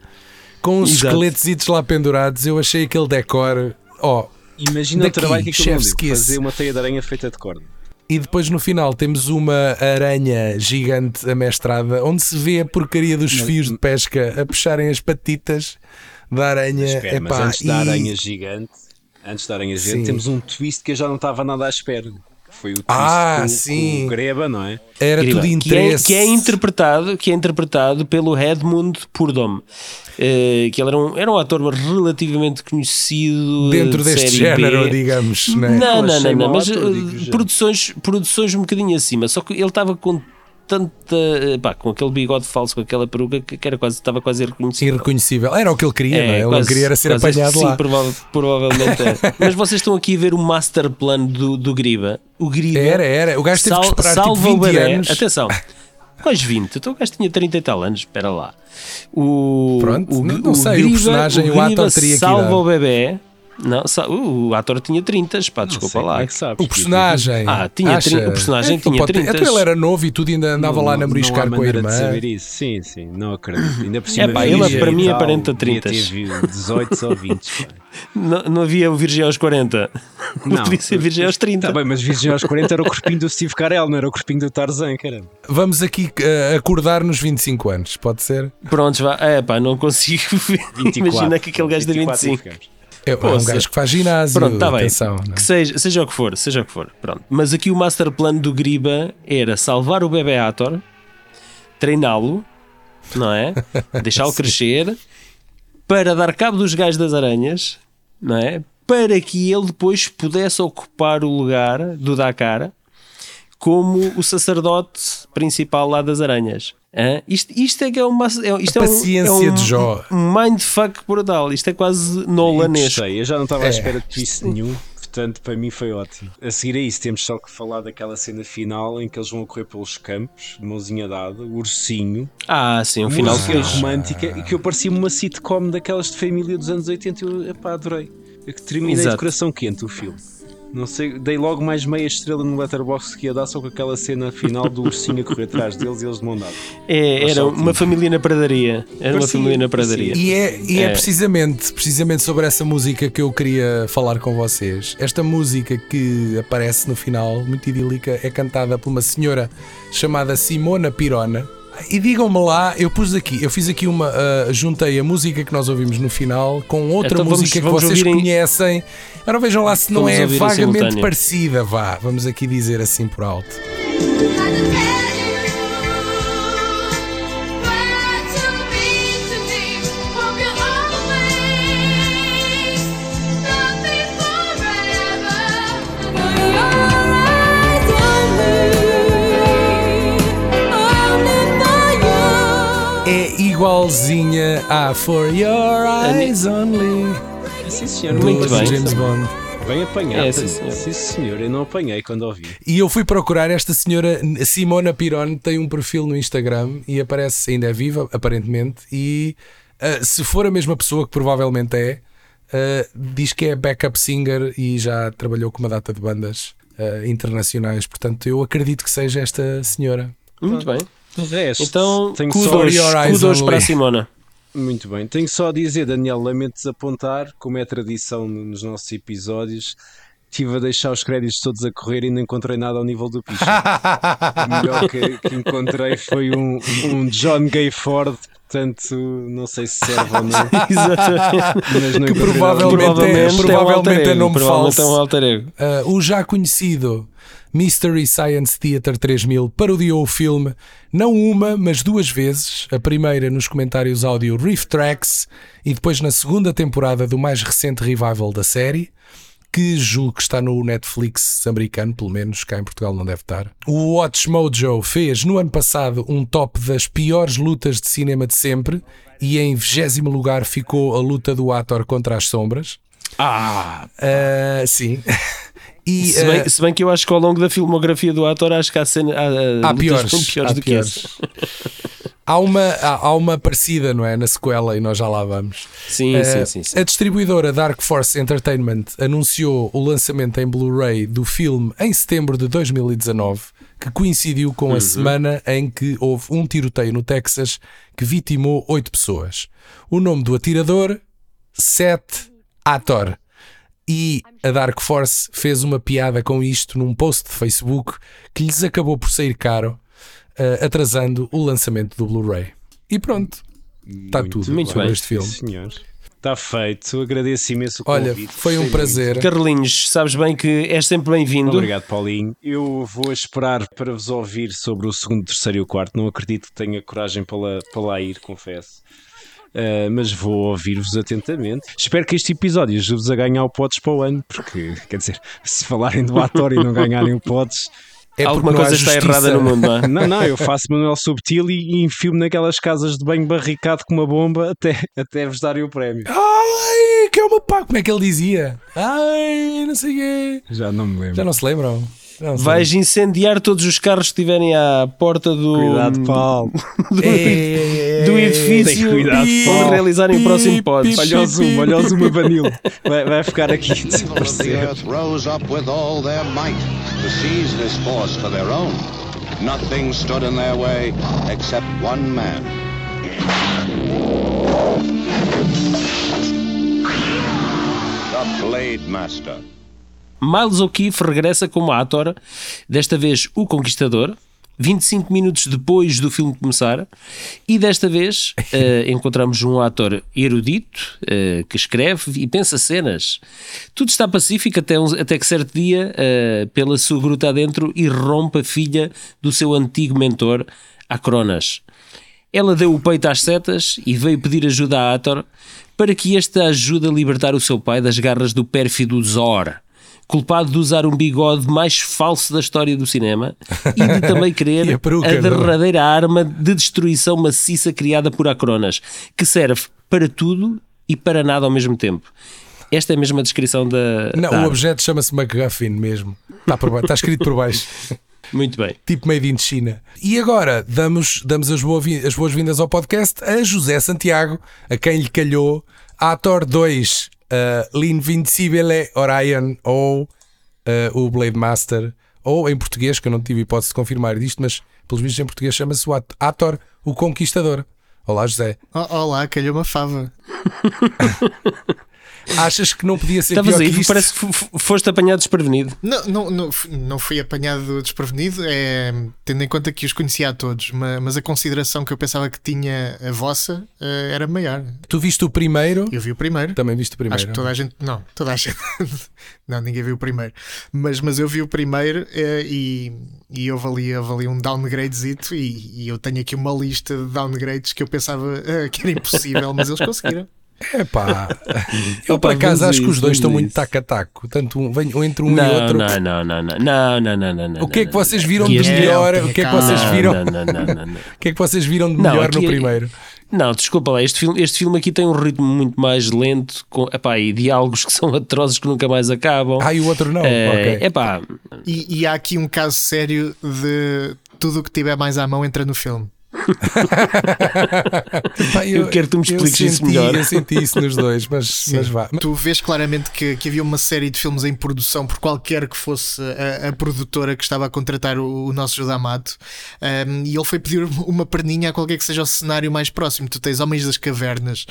com Exato. esqueletos lá pendurados. Eu achei aquele decor. Oh, Imagina Daqui, o trabalho que aquilo. Fazer uma teia de aranha feita de corda. E depois no final temos uma aranha gigante amestrada onde se vê a porcaria dos fios de pesca a puxarem as patitas da aranha. Espera, mas Epá, antes da e- aranha gigante, antes da aranha gigante, Sim. temos um twist que eu já não estava nada à espera. Foi o twist Ah, com, sim. com o Greba, não é? Era Incrível. tudo que, é, interesse. que é interpretado que é interpretado pelo Edmund Purdom eh, que ele era um, era um ator relativamente conhecido dentro de deste género, B. digamos. Não, não, achei não, não, mau mas eh, digo já. produções, produções um bocadinho acima. Só que ele estava com tanta. eh, pá, com aquele bigode falso, com aquela peruca que que era quase, estava quase irreconhecível. Irreconhecível. Era o que ele queria, não é? Ele não quase- queria era ser quase- apanhado sim, lá. prova- provavelmente é. Mas vocês estão aqui a ver o master plan do, do Griba. O Griba Era, era. O gajo teve que sal- esperar tipo salva 20 o bebé. anos. Atenção, quais 20? Então o gajo tinha 30 e tal anos, espera lá. O, Pronto, o, não- não sei, o personagem, o ator teria que salva o bebé. Não, uh, o ator tinha 30, pá, desculpa lá. é que sabes? O personagem. Ah, tinha acha? 30 o personagem Então tinha pode ter- 30. Então ele era novo e tudo ainda andava Não- lá a não- namoriscar não há com a irmã. De saber isso. Sim, sim, não acredito. Ainda por cima, É pá, ele para mim aparenta devia 30. ter 18 ou 20. pá. Não, não havia o Virgem aos 40. Não, podia ser Virgem aos 30. Tá bem, mas Virgem aos 40 era o corpinho do Steve Carell, não era o corpinho do Tarzan, caramba. Vamos aqui eh, acordar nos 25 anos, pode ser? Prontos, vá. É pá, não consigo ver. 24. Imagina que aquele gajo de 24 25. ficamos. É, é um gajo que faz ginásio. Pronto, está bem. atenção, é? Que seja, seja o que for, seja o que for. Pronto. Mas aqui o master plan do Griba era salvar o bebê Ator, treiná-lo, não é? Deixá-lo crescer, para dar cabo dos gajos das aranhas, não é? Para que ele depois pudesse ocupar o lugar do Dakar como o sacerdote principal lá das aranhas. Hã? Isto, isto é que é uma. É, isto A é um- paciência é um, de Jó. Um mindfuck brutal. Isto é quase nolanesco. Gostei, eu já não estava à É. espera de twist nenhum, portanto para mim foi ótimo. A seguir a isso temos só que falar daquela cena final em que eles vão correr pelos campos, de mãozinha dada, o ursinho, Ah, sim, o final música fez. romântica e que eu parecia uma sitcom daquelas de família dos anos 80 e eu epá, adorei. Eu que terminei Exato. de coração quente o filme. Não sei, dei logo mais meia estrela no Letterboxd que ia dar só com aquela cena final do ursinho a correr atrás deles e eles de mão dada. É, era uma tinha. família na pradaria. Era uma família na pradaria. E é, e é. É. precisamente, precisamente sobre essa música que eu queria falar com vocês. Esta música que aparece no final, muito idílica, é cantada por uma senhora chamada Simona Pirona. E digam-me lá, eu pus aqui, eu fiz aqui uma, ah, juntei a música que nós ouvimos no final com outra Então vamos- música vamos que vocês ouvir em- conhecem. Agora vejam lá se não Vamos é vagamente parecida, vá. Vamos aqui dizer assim por alto. Igualzinha a For Your Eyes Only Sim senhor, do Muito bem. James Bond. Bem apanhado. É, sim, senhor. sim senhor, eu não apanhei quando ouvi. E eu fui procurar esta senhora Simona Pirone, tem um perfil no Instagram e aparece, ainda é viva, aparentemente. E ah, se for a mesma pessoa, que provavelmente é, ah, diz que é backup singer e já trabalhou com uma data de bandas. uh, internacionais. Portanto, eu acredito que seja esta senhora. Muito bem. De resto, Então, tenho kudos, só- your eyes kudos only. para a Simona. Muito bem. Tenho só a dizer, Daniel, lamento desapontar, como é tradição nos nossos episódios, estive a deixar os créditos todos a correr e não encontrei nada ao nível do picho. o melhor que, que encontrei foi um, um John Gay Ford, portanto, não sei se serve ou não. Exatamente. Mas não Que encontrei provavelmente nada. é- um provavelmente alter é ego, nome provavelmente falso. é um alter ego. Uh, o já conhecido Mystery Science Theater 3000 parodiou o filme não uma, mas duas vezes. A primeira nos comentários áudio Riff Tracks e depois na segunda temporada do mais recente revival da série, que julgo que está no Netflix americano, pelo menos cá em Portugal não deve estar. O Watch Mojo fez no ano passado um top das piores lutas de cinema de sempre e em 20 lugar ficou a luta do Ator contra as sombras. Ah, Uh, sim. E, se bem, uh, se bem que eu acho que ao longo da filmografia do ator, acho que há, cena, há, Há lutas piores, piores há do piores. que essa. Há uma, há, há uma parecida, não é? Na sequela, e nós já lá vamos. Sim, Eh, sim, sim, sim. A distribuidora Dark Force Entertainment anunciou o lançamento em Blu-ray do filme em setembro de 2019, que coincidiu com Uhum. a semana em que houve um tiroteio no Texas que vitimou oito pessoas. O nome do atirador, Seth Ator. E a Dark Force fez uma piada com isto num post de Facebook que lhes acabou por sair caro, eh, atrasando o lançamento do Blu-ray. E pronto, está tudo muito sobre bem. este filme. Senhor. Está feito, agradeço imenso o Olha, convite. foi um prazer. Carlinhos, sabes bem que és sempre bem-vindo. Obrigado, Paulinho. Eu vou esperar para vos ouvir sobre o segundo, terceiro e o quarto. Não acredito que tenha coragem para lá, para lá ir, confesso. Uh, mas vou ouvir-vos atentamente. Espero que este episódio ajude-vos a ganhar o Pods para o ano, porque, quer dizer, se falarem do ator e não ganharem o Pods, É Alguma coisa está errada no mundo, não é? não, não, eu faço Manuel Subtil e, e enfio-me naquelas casas de banho barricado com uma bomba até, até vos darem o prémio. Ai, que é uma pá, como é que ele dizia? Ai, não sei o quê. Já não me lembro. Já não se lembram? Não Vais incendiar todos os carros que estiverem à porta do, Cuidado, Paulo. do, do edifício Tem cuidado, Paulo. realizarem o próximo pi, Olha o zoom, olha o zoom a Vanilo. Vai, vai ficar aqui the earth rose up with all their might to seize this force for their own. Nothing stood in their way except one man. The Blade Master. Miles O'Keefe regressa como ator, desta vez o Conquistador, 25 minutos depois do filme começar, e desta vez eh, encontramos um ator erudito eh, que escreve e pensa cenas. Tudo está pacífico até, um- até que certo dia, eh, pela sua gruta adentro, irrompe a filha do seu antigo mentor, Acronas. Ela deu o peito às setas e veio pedir ajuda a Ator para que este a ajude a libertar o seu pai das garras do pérfido Zor, culpado de usar um bigode mais falso da história do cinema e de também querer a peruca, a não é? derradeira arma de destruição maciça criada por Acronas, que serve para tudo e para nada ao mesmo tempo. Esta é a mesma descrição da. Não, da o objeto chama-se McGuffin mesmo. Está, por baixo, está escrito por baixo. Muito bem. Tipo made in China. E agora damos, damos as, boa- as boas-vindas ao podcast a José Santiago, a quem lhe calhou Ator 2, uh, L'Invincibile Orion ou uh, o Blade Master, ou em português, que eu não tive hipótese de confirmar disto, mas pelos vistos em português chama-se o At- Ator, o Conquistador. Olá, José. Oh, olá, calhou uma fava. Achas que não podia ser Estavas pior aí, que isto? parece que foste apanhado desprevenido. Não, não, não, não fui apanhado desprevenido, é, tendo em conta que os conhecia a todos, ma- mas, a consideração que eu pensava que tinha a vossa eh, era maior. Tu viste o primeiro? Eu vi o primeiro. Também viste o primeiro. Acho que toda a gente. Não, toda a gente. não, ninguém viu o primeiro. Mas, mas eu vi o primeiro eh, e, e houve ali, houve ali um downgradezito. E, e eu tenho aqui uma lista de downgrades que eu pensava eh, que era impossível, mas eles conseguiram. É pá, eu por acaso acho que os dois estão muito taco a taco. Tanto um, vem, entre um e outro. Não, não, não, não, não, não, não, O que é que vocês viram de melhor? O que é que vocês viram? O que é que vocês viram de melhor no primeiro? Não, desculpa lá, este filme, este filme aqui tem um ritmo muito mais lento com, epá, e diálogos que são atrozes que nunca mais acabam. Ah, e o outro não. É, okay. epá. E, e há aqui um caso sério de tudo o que tiver mais à mão entra no filme. Pá, Eu quero que tu me expliques isso melhor. Eu senti isso nos dois, mas, mas vá. Tu vês claramente que, que havia uma série de filmes em produção por qualquer que fosse a, a produtora que estava a contratar o, o nosso José Amato um, e ele foi pedir uma perninha a qualquer que seja o cenário mais próximo. Tu tens Homens das Cavernas,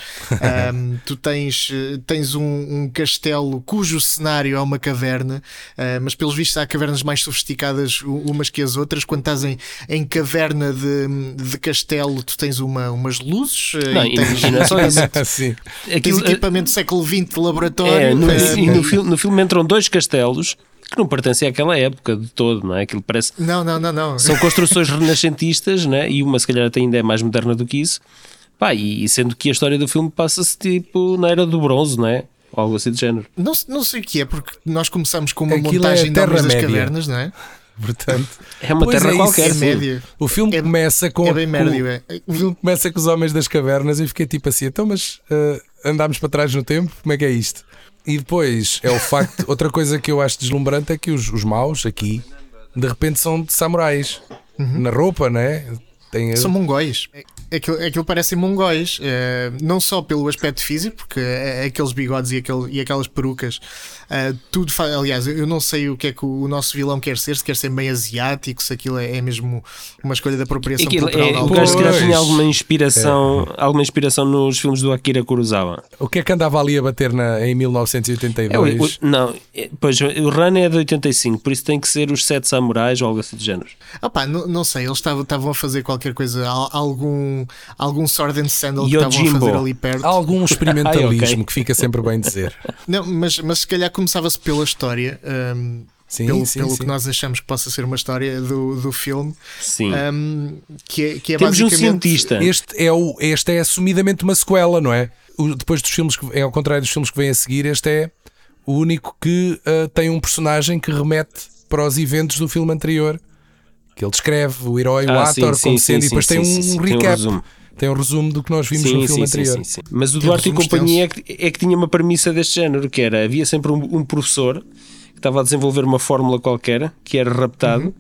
um, tu tens, eh, tens um, um castelo cujo cenário é uma caverna, uh, mas pelos vistos há cavernas mais sofisticadas umas que as outras. Quando estás em, em caverna de, de castelo, tu tens uma, umas luzes eh, Não, e e- tens e não é só isso. Sim. Tens Aquilo, equipamento do século XX de laboratório. é, no, e no, filme, no filme entram dois castelos que não pertencem àquela época de todo, não é? Aquilo parece. Não, não, não, não. São construções renascentistas, né? e uma se calhar até ainda é mais moderna do que isso. Pá, e sendo que a história do filme passa-se tipo na era do bronze, não é? Ou algo assim de género. Não, não sei o que é, porque nós começamos com uma Aquilo montagem é de Homens das. Cavernas, não é? Portanto, É uma terra é isso, qualquer. É sim. média. o filme É- começa com. É bem com- médio. É. O filme começa com os homens das cavernas e fiquei tipo assim, então, mas eh, andámos para trás no tempo, como é que é isto? E depois é o facto, outra coisa que eu acho deslumbrante é que os, os maus aqui de repente são de samurais na roupa, né? Tem, São mongóis. É- Aquilo, aquilo parecem mongóis, eh, não só pelo aspecto físico, porque é- é aqueles bigodes e, aquele, e aquelas perucas, eh, tudo faz. Aliás, eu não sei o que é que o nosso vilão quer ser, se quer ser meio asiático, se aquilo é, é mesmo uma escolha de apropriação Aquilo cultural é, de o gajo se calhar Pois. tinha alguma inspiração, alguma inspiração nos filmes do Akira Kurosawa. O que é que andava ali a bater na, em É, o- 1982? o- não, é- pois o Run é de 85, por isso tem que ser os Sete Samurais ou algo assim de género. Ah pá, não, não sei, eles estavam a fazer qualquer coisa, al- algum, algum Sword and Sandal que estavam a Yojimbo. fazer ali perto. Algum experimentalismo Ai, ok. que fica sempre bem dizer. Não, mas, mas se calhar começava-se pela história, hum, Sim, pelo, sim, pelo sim. que nós achamos que possa ser uma história do, do filme, Sim. hum, que é, que é Temos um basicamente. cientista. Este é, o, este é assumidamente uma sequela, não é? O- depois dos filmes, que, é ao contrário dos filmes que vêm a seguir, este é o único que ah, tem um personagem que remete para os eventos do filme anterior. Que ele descreve o herói, o Ah, ator, sim, como sim, sendo, sim, e depois sim, tem um sim, sim, tem um resumo. Um do que nós vimos no filme anterior. sim, sim. Mas o Tem Duarte e companhia é que, é que tinha uma premissa deste género, que era, havia sempre um, um professor que estava a desenvolver uma fórmula qualquer, que era raptado, Uhum.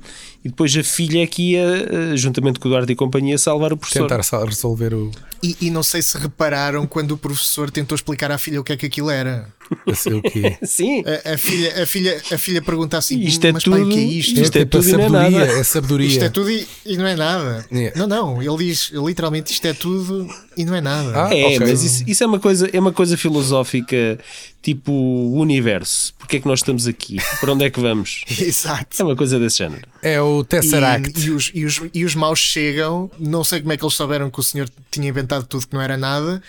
e depois a filha é que ia, eh, juntamente com o Duarte e companhia, salvar o professor. Tentar resolver o. E, e não sei se repararam quando o professor tentou explicar à filha o que é que aquilo era. Eu sei o quê. Sim, A, a filha, a, filha, a filha pergunta assim: Isto é Mas pai, o que é tudo- isto? Isto é tipo a tudo e não é sabedoria. nada. É sabedoria. Isto é tudo e, e não é nada. Yeah. Não, não, ele diz literalmente isto é tudo e não é nada. Ah, é, ok. mas isso, isso é, uma coisa, é uma coisa filosófica, tipo o universo. Porque é que nós estamos aqui? Para onde é que vamos? Exato. É uma coisa desse género. É o Tesseract. E, e os, e, os, e os maus chegam, não sei como é que eles souberam que o senhor tinha inventado tudo que não era nada,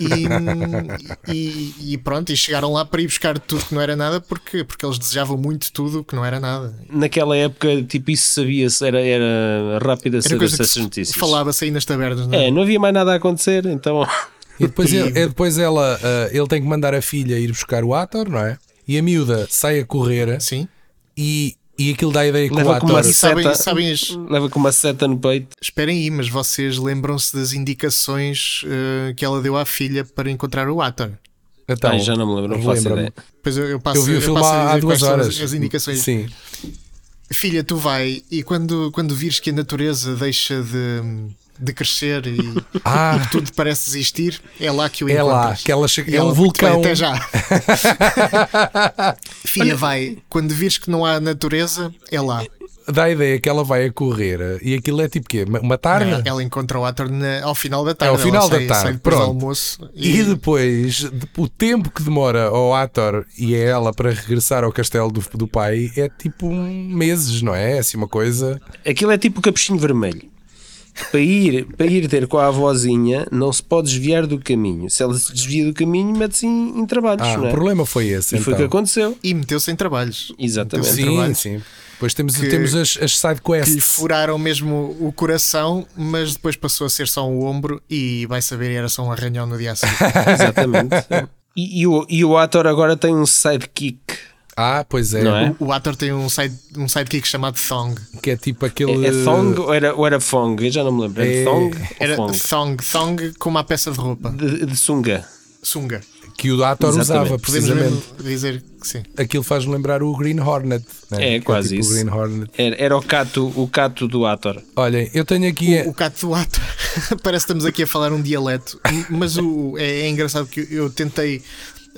e, e, e pronto, e chegaram lá para ir buscar tudo que não era nada porque, porque eles desejavam muito tudo que não era nada. Naquela época, tipo, isso sabia-se, era, era rápido a Era saber essas notícias. falava-se aí nas tabernas, não é? É, não havia mais nada a acontecer, então. E depois, ele, é depois ela, ah, ele tem que mandar a filha ir buscar o ator, não é? E a miúda sai a correr Sim. e, e aquilo dá a ideia que Leva o com uma ator. E sabem, Seta. sabem as, Leva com uma seta no peito. Esperem aí, mas vocês lembram-se das indicações eh, que ela deu à filha para encontrar o ator? Então, Ai, já não me lembro, não faço ideia. Pois eu, eu passo, Eu vi o filme há, há duas horas. As, as indicações. Sim. Filha, tu vai e quando, quando vires que a natureza deixa de, de crescer e, Ah. e que tudo parece desistir, é lá que o É lá, encontras. que ela chega- E é um ela, "Muito bem, vulcão." Até já. Filha, vai. Quando vires que não há natureza, é lá. Dá a ideia que ela vai a correr e aquilo é tipo quê? Uma tarde? Ela, ela encontra o ator na- ao final da tarde. É ao final Ela da sai- tarde, sai depois pronto. almoço E depois, de- o tempo que demora ao ator e a ela para regressar ao castelo do, do pai é tipo um meses, não é? É assim uma coisa. Aquilo é tipo o capuchinho vermelho. Para ir, para ir ter com a avózinha, não se pode desviar do caminho. Se ela se desvia do caminho, mete-se em, em trabalhos. Ah, não é? o problema foi esse. E foi o que então. aconteceu. E meteu-se em trabalhos. Exatamente. Sim, trabalhos sim. Depois temos, Que- temos as, as side Que lhe furaram mesmo o coração, mas depois passou a ser só um ombro e vai saber, era só um arranhão no dia a seguir. Exatamente. E, e o, e o ator agora tem um sidekick, Ah, pois é. não é? O ator tem um, side, um sidekick chamado Thong. Que é tipo aquele. É, é Thong ou era, ou era Fong? Eu já não me lembro. Era É- Thong Era? Thong, Thong com uma peça de roupa. De, de sunga. Sunga. que o ator Exatamente. usava, Podemos precisamente. mesmo dizer que sim. Aquilo faz-me lembrar o Green Hornet. né? É, Que quase tipo o isso. Green Hornet. Era, era o, cato, o cato do ator. Olhem, eu tenho aqui. O, o cato do ato. Parece que estamos aqui a falar um dialeto. Mas o, é, é engraçado que eu tentei.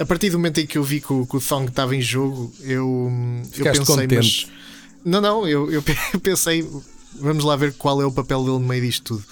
A partir do momento em que eu vi que o, que o Thong estava em jogo, eu, eu Ficaste pensei. contente. Mas, não, não, eu, eu pensei. Vamos lá ver qual é o papel dele no meio disto tudo.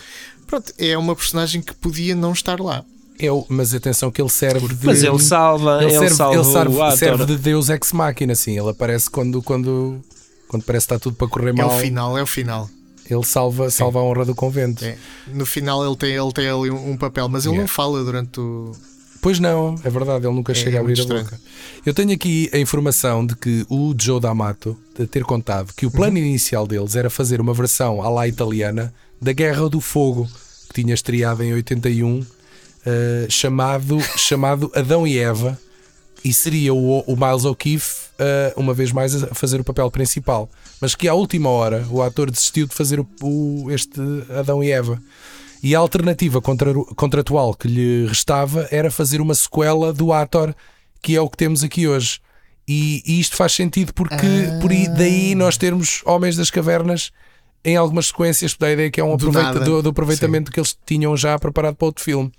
Pronto, é uma personagem que podia não estar lá. Eu, mas atenção que ele serve de. Mas ele salva, ele, serve, salva ele serve, o ator. serve de Deus ex machina, assim. Ele aparece quando, quando, quando parece que está tudo para correr É mal. o final, é o final. Ele salva, salva a honra do convento. É. No final ele tem, ele tem ali um, um papel, mas ele Yeah. não fala durante o. Pois não, é verdade, ele nunca É, chega é a abrir muito a estranho. boca. Eu tenho aqui a informação de que o Joe D'Amato ter contado que o plano Uhum. inicial deles era fazer uma versão à la italiana da Guerra do Fogo, que tinha estreado em 81, eh, chamado, chamado Adão e Eva, e seria o, o Miles O'Keefe, eh, uma vez mais, a fazer o papel principal. Mas que à última hora o ator desistiu de fazer o, o- este Adão e Eva. E a alternativa contra- contratual que lhe restava era fazer uma sequela do ator, que é o que temos aqui hoje. E, e isto faz sentido porque por aí, daí nós termos Homens das Cavernas em algumas sequências, da ideia que é um Do aproveita- do, do aproveitamento que eles tinham já preparado para outro filme.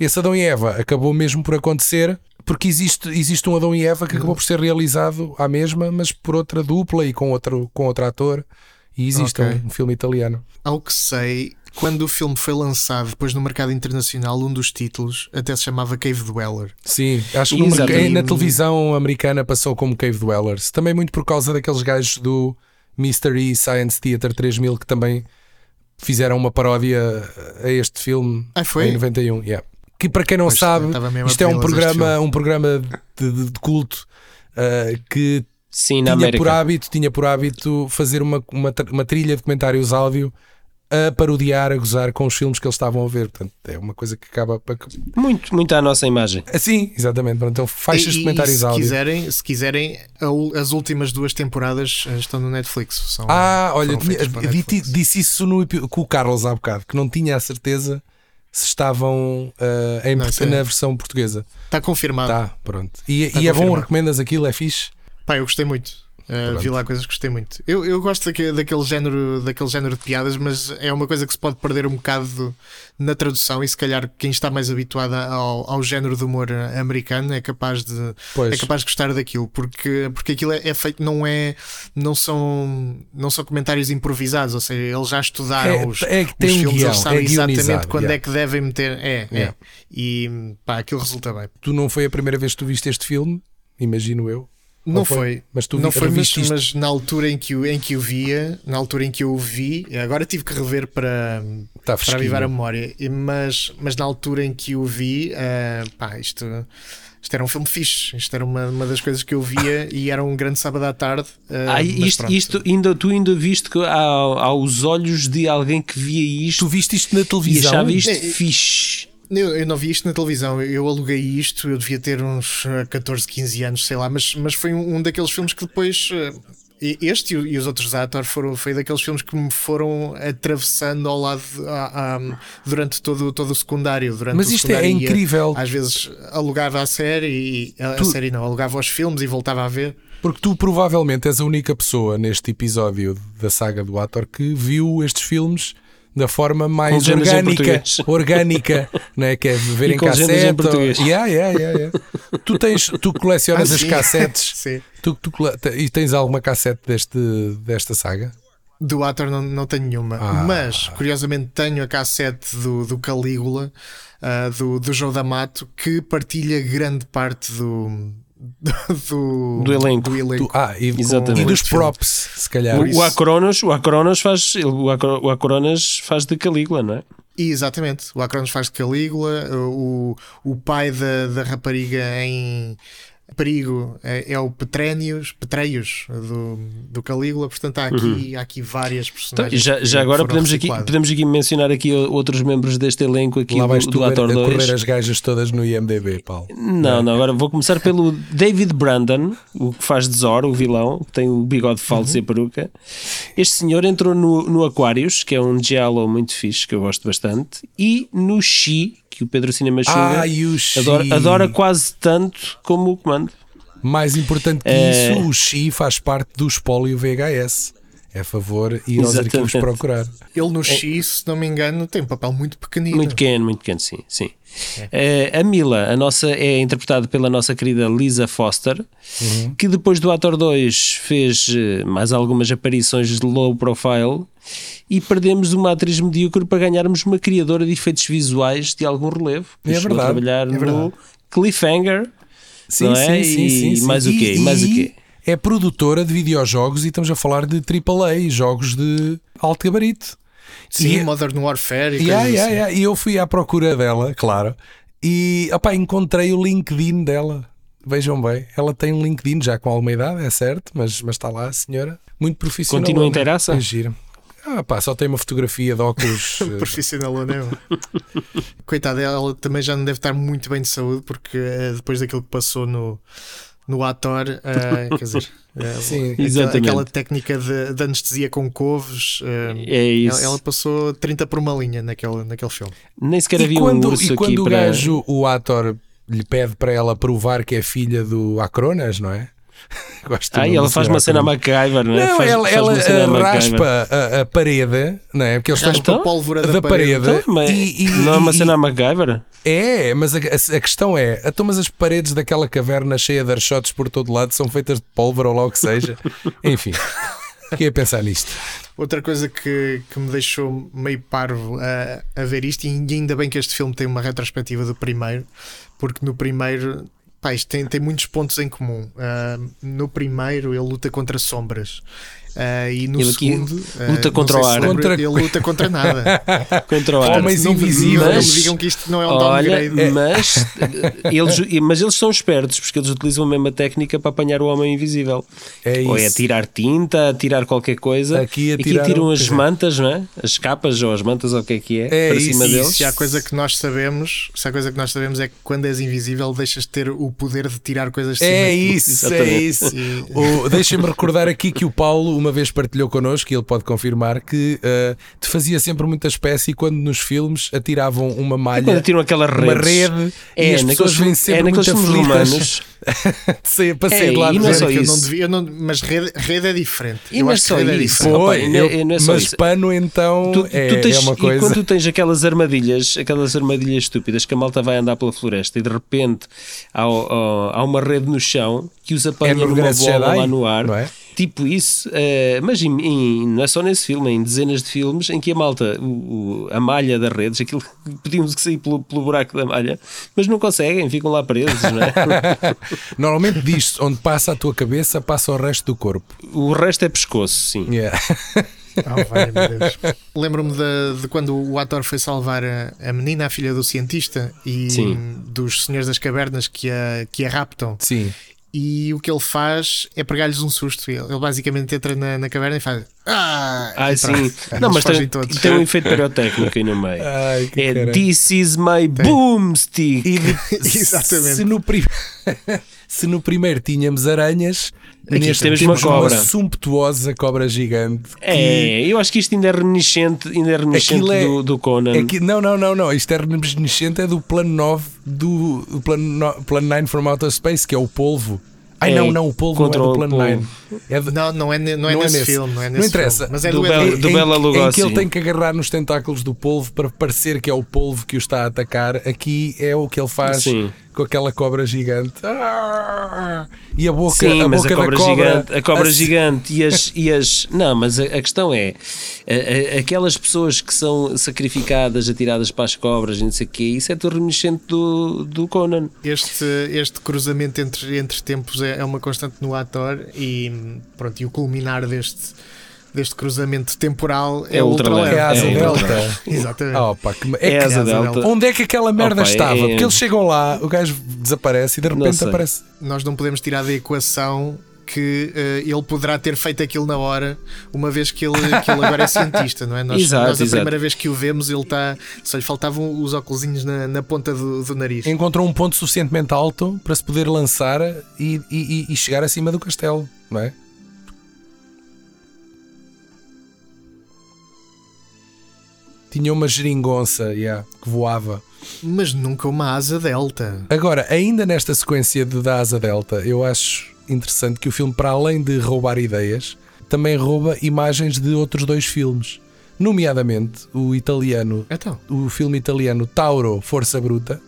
Esse Adão e Eva acabou mesmo por acontecer porque existe, existe um Adão e Eva que acabou por ser realizado à mesma, mas por outra dupla e com outro, com outro ator. E existe Ok. um filme italiano. Ao que sei, quando o filme foi lançado depois no mercado internacional, um dos títulos até se chamava Cave Dweller. Sim, acho que no Exato. merc- E- na televisão americana passou como Cave Dwellers. Também muito por causa daqueles gajos do Mystery Science Theater 3000 que também fizeram uma paródia a este filme Ah, foi? em 91. yeah. Que para quem não Pois, sabe, isto é um programa, um programa de, de- de culto uh, que Sim, na tinha América. por, hábito, tinha por hábito fazer uma, uma, uma trilha de comentários áudio a parodiar, a gozar com os filmes que eles estavam a ver. Portanto, é uma coisa que acaba. Muito, muito à nossa imagem. Assim, exatamente. Pronto, Então, faixas E- de e comentários se áudio. quiserem, se quiserem, as últimas duas temporadas eh, estão no Netflix. São, Ah, olha, tinha- Netflix. disse isso no, com o Carlos há bocado, que não tinha a certeza se estavam ah, em Não, na versão portuguesa. Está confirmado. Tá, pronto. E, Tá e é bom, recomendas aquilo, é fixe? Pá, eu gostei muito. Uh, vi lá coisas que gostei muito. Eu, eu gosto daque- daquele, género, daquele género de piadas, mas é uma coisa que se pode perder um bocado na tradução. E se calhar quem está mais habituado ao, ao género de humor americano é capaz de, Pois. é capaz de gostar daquilo, porque, porque aquilo é, é feito, não é, não são, não são comentários improvisados, ou seja, eles já estudaram É- os, é que tem os um filmes, guião, eles sabem é exatamente quando yeah. é que devem meter. É, Yeah. é. E pá, aquilo resulta bem. Tu não foi a primeira vez que tu viste este filme, imagino eu. Não Ou foi, Mas tu não foi, mas, mas na altura em que, o, em que o via, na altura em que eu o vi, agora tive que rever para, Está para avivar a memória, e- mas, mas na altura em que o vi, ah, pá, isto, isto era um filme fixe, isto era uma, uma das coisas que eu via e era um grande sábado à tarde. ah, Ah, isto, isto ainda, tu ainda viste que ao- aos olhos de alguém que via isto Tu viste isto na e televisão? achava isto É, fixe. Eu, eu não vi isto na televisão, eu aluguei isto, eu devia ter uns ah, 14, 15 anos, sei lá, mas, mas foi um, um daqueles filmes que depois. ah, e- este e os outros atores foram foi daqueles filmes que me foram atravessando ao lado ah, ah, durante todo, todo o secundário. Durante Mas o isto é incrível. às vezes alugava a série e a, a Tu- série não, alugava os filmes e voltava a ver. Porque tu provavelmente és a única pessoa neste episódio da saga do ator que viu estes filmes da forma mais orgânica, orgânica, não é? Que é ver em cassete. em português. ou- Yeah, yeah, yeah, yeah. Tu tens, tu colecionas Ah, as sim. cassetes. Sim. Tu, tu e tens alguma cassete deste, desta saga? Do ator não, não tenho nenhuma, Ah. mas curiosamente tenho a cassete do, do Calígula, ah, do, do João D'Amato, que partilha grande parte do, do, Do elenco. do elenco. Tu- ah, e, Exatamente. e dos props, se calhar. O, o Acronos, o Acronos faz o, Acro- o Acronas faz de Calígula, não é? E, exatamente, o Acronos faz de Calígula, o, o pai da, da rapariga em perigo é, é o Petrénios, Petreios do, do Calígula, portanto há aqui, há aqui várias Então, personagens. já, que já agora foram podemos aqui, podemos aqui mencionar aqui outros membros deste elenco aqui Lá vais do, do Ator 2. correr as gajas todas no IMDB, Paulo. Não, não, agora vou começar pelo David Brandon, o que faz de o vilão, que tem o bigode falso e a peruca. Este senhor entrou no, no Aquarius, que é um giallo muito fixe, que eu gosto bastante, e no Xi, que o Pedro Cinema Sugar Ah, o Xi. adora, adora quase tanto como o comando. Mais importante que É. isso, o Xi faz parte do espólio VHS. É a favor ir aos Exatamente. arquivos procurar. Ele no X, se não me engano, tem um papel muito pequenino. Muito pequeno, muito pequeno, sim. sim. Eh, a Mila, a nossa, é interpretada pela nossa querida Lisa Foster, que depois do Ator 2 fez eh, mais algumas aparições de low profile e perdemos uma atriz medíocre para ganharmos uma criadora de efeitos visuais de algum relevo. É chegou a verdade, trabalhar é no verdade. Cliffhanger. Sim, Não é? sim, sim, sim, E sim. mais o quê? Mais o quê? É produtora de videojogos e estamos a falar de AAA, jogos de alto gabarito. Sim, E- Modern Warfare e Yeah, coisas yeah, assim. yeah. E eu fui à procura dela, claro, e opá, encontrei o LinkedIn dela. Vejam bem, ela tem um LinkedIn já com alguma idade, é certo, mas, mas está lá a senhora, muito profissional. Continua inteiraça? É giro. Ah, pá, só tem uma fotografia de óculos. eh, Profissional ou não. Coitada, ela também já não deve estar muito bem de saúde porque eh, depois daquilo que passou no, no ator, eh, quer dizer, eh, Sim, aquela, exatamente. aquela técnica de, de anestesia com couves, eh, É isso. ela, ela passou 30 por uma linha naquele, naquele filme. Nem sequer e havia quando, um urso e aqui quando o para. gajo, o ator, lhe pede para ela provar que é filha do Acronas, não é? Gosto Ah, e ela faz uma cena. MacGyver, não é? Não, faz, ela, faz ela eh, raspa a, a parede, não é? Porque eles Raspa estão a pólvora da, da parede. parede. Então, e- e- não é uma e- cena MacGyver? É, mas a, a- a questão é: então, mas as paredes daquela caverna cheia de archotes por todo lado são feitas de pólvora ou lá o que seja. Enfim, fiquei a pensar nisto. Outra coisa que, que me deixou meio parvo a, a ver isto, e ainda bem que este filme tem uma retrospectiva do primeiro, porque no primeiro. Pá, isto tem, tem muitos pontos em comum. Ah, no primeiro, ele luta contra sombras. Ah, e no Ele aqui segundo, ah, luta não contra o ar. Contra- Ele luta contra nada. Contra o ar. Homens não, invisíveis. não me digam que isto não é um Olha, downgrade. mas, eles, mas eles são espertos porque eles utilizam a mesma técnica para apanhar o homem invisível. É Ou é isso. tirar tinta, tirar qualquer coisa. Aqui Aqui tiram as é. mantas, não é? As capas ou as mantas ou o que é que é, É para isso, cima isso. deles. Se há coisa que nós sabemos, se há coisa que nós sabemos é que quando és invisível deixas de ter o poder de tirar coisas de É cima ti. isso, é isso. E- Deixem-me recordar aqui que o Paulo uma vez partilhou connosco, e ele pode confirmar, que eh, te fazia sempre muita espécie quando nos filmes atiravam uma É malha, quando tiram aquelas redes. uma rede, É, e as pessoas vêm filmes- sempre é muito filmes aflitas sair- para É, de lá e de não é só isso. não devia, eu não- mas rede, rede é diferente. E eu não é acho que só rede é isso. e eu- e não é só mas isso. pano então Tu, é, tu tens, é uma E coisa. quando tu tens aquelas armadilhas, aquelas armadilhas estúpidas que a malta vai andar pela floresta e de repente há, há- há uma rede no chão que os apanha É no numa bola Jedi, lá no ar. não é? Tipo isso, eh, mas em- em- não é só nesse filme, é em dezenas de filmes em que a malta, o- o- a malha das redes, aquilo pedimos que sair pelo, pelo buraco da malha, mas não conseguem, ficam lá presos, não é? Normalmente diz onde passa a tua cabeça, passa o resto do corpo. o resto é pescoço, sim. Yeah. Oh, vai, meu Deus. Lembro-me de, de quando o ator foi salvar a, a menina, a filha do cientista, e Sim. dos senhores das cavernas que a, que a raptam. Sim. E o que ele faz é pregar-lhes um susto. Ele, ele basicamente entra na, na caverna e faz. Ah! Ah, e sim. pronto. Não, mas tem, todos. tem um efeito pirotécnico aí no meio. Ai, que É. This is my boomstick. E Exatamente. Se no, prim- se no primeiro tínhamos aranhas, Aqui neste temos temos uma cobra. sumptuosa cobra gigante. É, eu acho que isto ainda é reminiscente, ainda é reminiscente é- do, do Conan. Que, não, não, não, não. Isto é reminiscente é do plano 9 do, do plano, no- plano 9 from Outer Space, que é o polvo. Ai É, não, não, o polvo não é contra do o plano polvo. 9. É Não, não é, não é Não é nesse nesse. filme. Não, é Não nesse interessa. filme, mas é Do do, Bela- do em, Bela em Lugosi. que ele tem que agarrar nos tentáculos do polvo para parecer que é o polvo que o está a atacar. Aqui é o que ele faz Sim. com aquela cobra gigante. Ah! E a boca, Sim, a mas boca a cobra, da cobra. gigante, a cobra a- gigante e as, e as. Não, mas a, a questão é: a- a- aquelas pessoas que são sacrificadas, atiradas para as cobras e não sei o quê, isso é tudo reminiscente do, do Conan. Este, este cruzamento entre, entre tempos é, é uma constante no ator e, pronto, e o culminar deste, deste cruzamento temporal é, É o ultraleve. ultraleve. É a asa É, delta. Exatamente. Opa, que- É é que- asa delta. delta. Onde é que aquela merda Opa, estava? é- Porque eles chegam lá, o gajo desaparece e de repente aparece. Nós não podemos tirar da equação que eh, ele poderá ter feito aquilo na hora, uma vez que ele, que ele agora é cientista, não é? Nós, Exato, nós a exato. primeira vez que o vemos, ele está. Só lhe faltavam os óculos na, na ponta do, do nariz. Encontrou um ponto suficientemente alto para se poder lançar e, e- e chegar acima do castelo, não é? Tinha uma geringonça yeah, que voava. Mas nunca uma asa delta. Agora, ainda nesta sequência de da asa delta, eu acho interessante que o filme, para além de roubar ideias, também rouba imagens de outros dois filmes. Nomeadamente o italiano, Então, o filme italiano Tauro Força Bruta,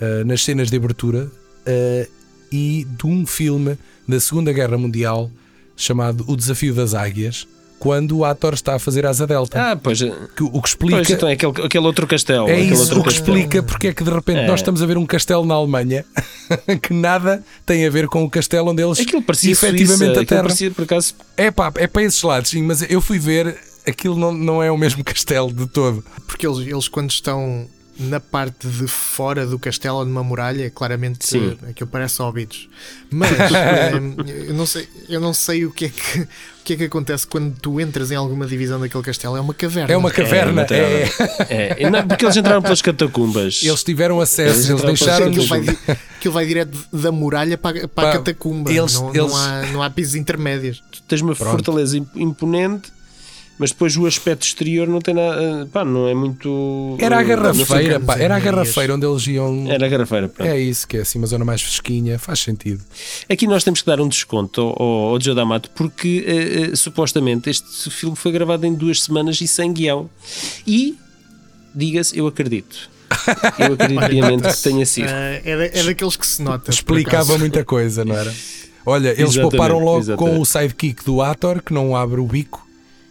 eh, nas cenas de abertura, eh, e de um filme da Segunda Guerra Mundial chamado O Desafio das Águias, quando o ator está a fazer asa delta. Ah, pois. Que- o que explica. Pois então é aquele, aquele outro castelo. É isso outro o que castelo. explica porque é que de repente É. nós estamos a ver um castelo na Alemanha que nada tem a ver com o castelo onde eles Aquilo parecia efetivamente Suíça, a aquilo terra. parecia por acaso. É pá, é para esses lados, sim, mas eu fui ver, aquilo não, não é o mesmo castelo de todo. porque eles, eles quando estão na parte de fora do castelo ou numa muralha, claramente Sim. eh, aquilo parece óbitos. Mas eh, eu, não sei, eu não sei o que é que, o que é que acontece quando tu entras em alguma divisão daquele castelo. É uma caverna. É uma caverna. é-. É, e não, porque eles entraram pelas catacumbas. Eles tiveram acesso, Eles eles, deixaram aquilo, vai, aquilo vai direto da muralha para, para Pá, a catacumba. eles- não, eles- não, há, não há pisos intermédios. Tu tens uma Pronto. fortaleza imp- imponente, mas depois o aspecto exterior não tem nada. Pá, não é muito. Era a garrafeira, pá, era a garrafeira onde eles iam. Era a garrafeira, pronto. É isso, que é assim uma zona mais fresquinha, faz sentido. Aqui nós temos que dar um desconto ao, ao, Joe D'Amato porque eh, eh, supostamente este filme foi gravado em duas semanas e sem guião. E, diga-se, eu acredito. Eu acredito piamente que tenha sido. Eh, é, da- é daqueles que se nota. Explicava muita coisa, não era? Olha, eles Exatamente, pouparam logo exatamente. com o sidekick do ator que não abre o bico,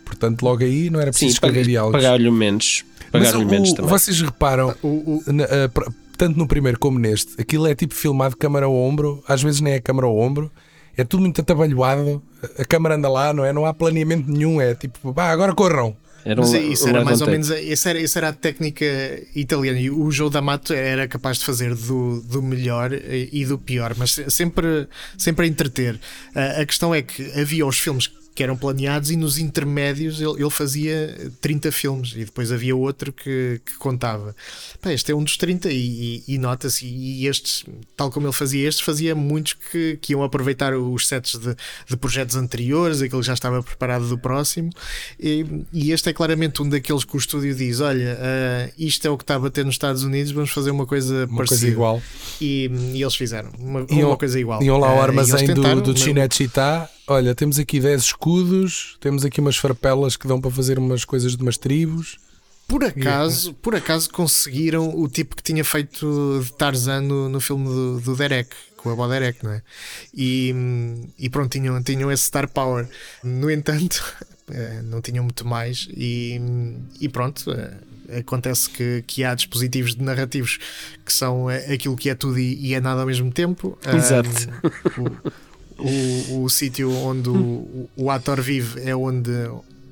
portanto, logo aí não era preciso Sim, escrever diálogos. pagar-lhe menos. Mas Pagar-lhe o- menos também. vocês reparam, O, o, na- pr- tanto no primeiro como neste, aquilo é tipo filmado câmara ao ombro, às vezes nem é câmara ao ombro, é tudo muito atabalhoado, a câmara anda lá, não é? Não há planeamento nenhum, é tipo, vá, agora corram. Era Mas um- isso um era mais ou menos essa era, essa era a técnica italiana e o Joe D'Amato era capaz de fazer do, do melhor e do pior, mas se- sempre, sempre a entreter. A, a questão é que havia os filmes que eram planeados e nos intermédios ele, ele fazia 30 filmes e depois havia outro que, que contava. Pá, este é um dos 30 e, e- e nota-se, e estes, tal como ele fazia estes, fazia muitos que, que iam aproveitar os sets de, de projetos anteriores, aquele que já estava preparado do próximo, e, e este é claramente um daqueles que o estúdio diz: Olha, ah, isto é o que está a bater nos Estados Unidos, vamos fazer uma coisa Uma parecida. coisa igual. E, e eles fizeram uma, Iam- uma coisa igual. Iam lá ao Ah, armazém do, tentaram, do mas- Chinechita. Olha, temos aqui 10 escudos, temos aqui umas farpelas que dão para fazer umas coisas de umas tribos. Por acaso, por acaso conseguiram o tipo que tinha feito de Tarzan no, no filme do, do Derek, com a Bob Derek, não é? E, e pronto, tinham, tinham esse Star Power. No entanto, eh, não tinham muito mais. E, e pronto, eh, acontece que, que há dispositivos de narrativos que são eh, aquilo que é tudo e, e é nada ao mesmo tempo. Exato. Um, o, o sítio onde o, o ator vive é onde,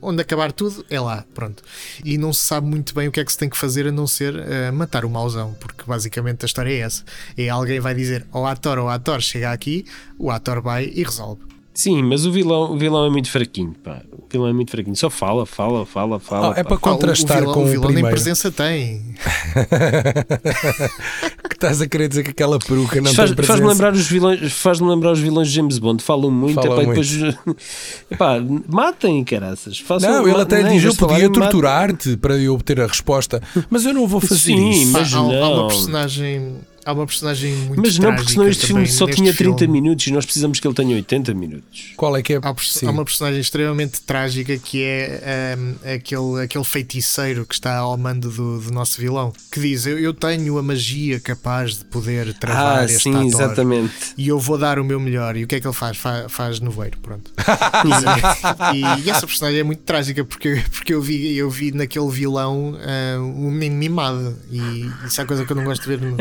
onde acabar tudo, é lá, pronto. E não se sabe muito bem o que é que se tem que fazer a não ser eh, matar o mauzão, porque basicamente a história é essa. É alguém vai dizer ao ator ou ator chega aqui, o ator vai e resolve. Sim, mas o vilão, o vilão é muito fraquinho, pá. O vilão é muito fraquinho. Só fala, fala, fala, fala. Ah, é para contrastar o vilão, com o o, vilão nem primeiro. presença tem. que estás a querer dizer que aquela peruca não faz- tem presença. Faz-me lembrar os vilões, faz-me lembrar os vilões de James Bond, falam muito, epá, e muito. depois epá, matem, caraças. Façam, Não, ele até nem diz: Eu podia torturar-te para eu obter a resposta, mas eu não vou fazer Sim, isso. Mas há, há uma personagem. Há uma personagem muito Mas não, porque senão este filme só tinha 30 filme. minutos e nós precisamos que ele tenha 80 minutos. Qual é que é? Há, Sim. há uma personagem extremamente trágica que é ahm, aquele, aquele feiticeiro que está ao mando do, do nosso vilão que diz: eu, eu tenho a magia capaz de poder travar Ah, este sim, ator exatamente. e eu vou dar o meu melhor. E o que é que ele faz? Fa- faz nevoeiro, pronto. e, e essa personagem é muito trágica porque, porque eu, vi, eu vi naquele vilão ah, um menino mimado. E isso é a coisa que eu não gosto de ver no-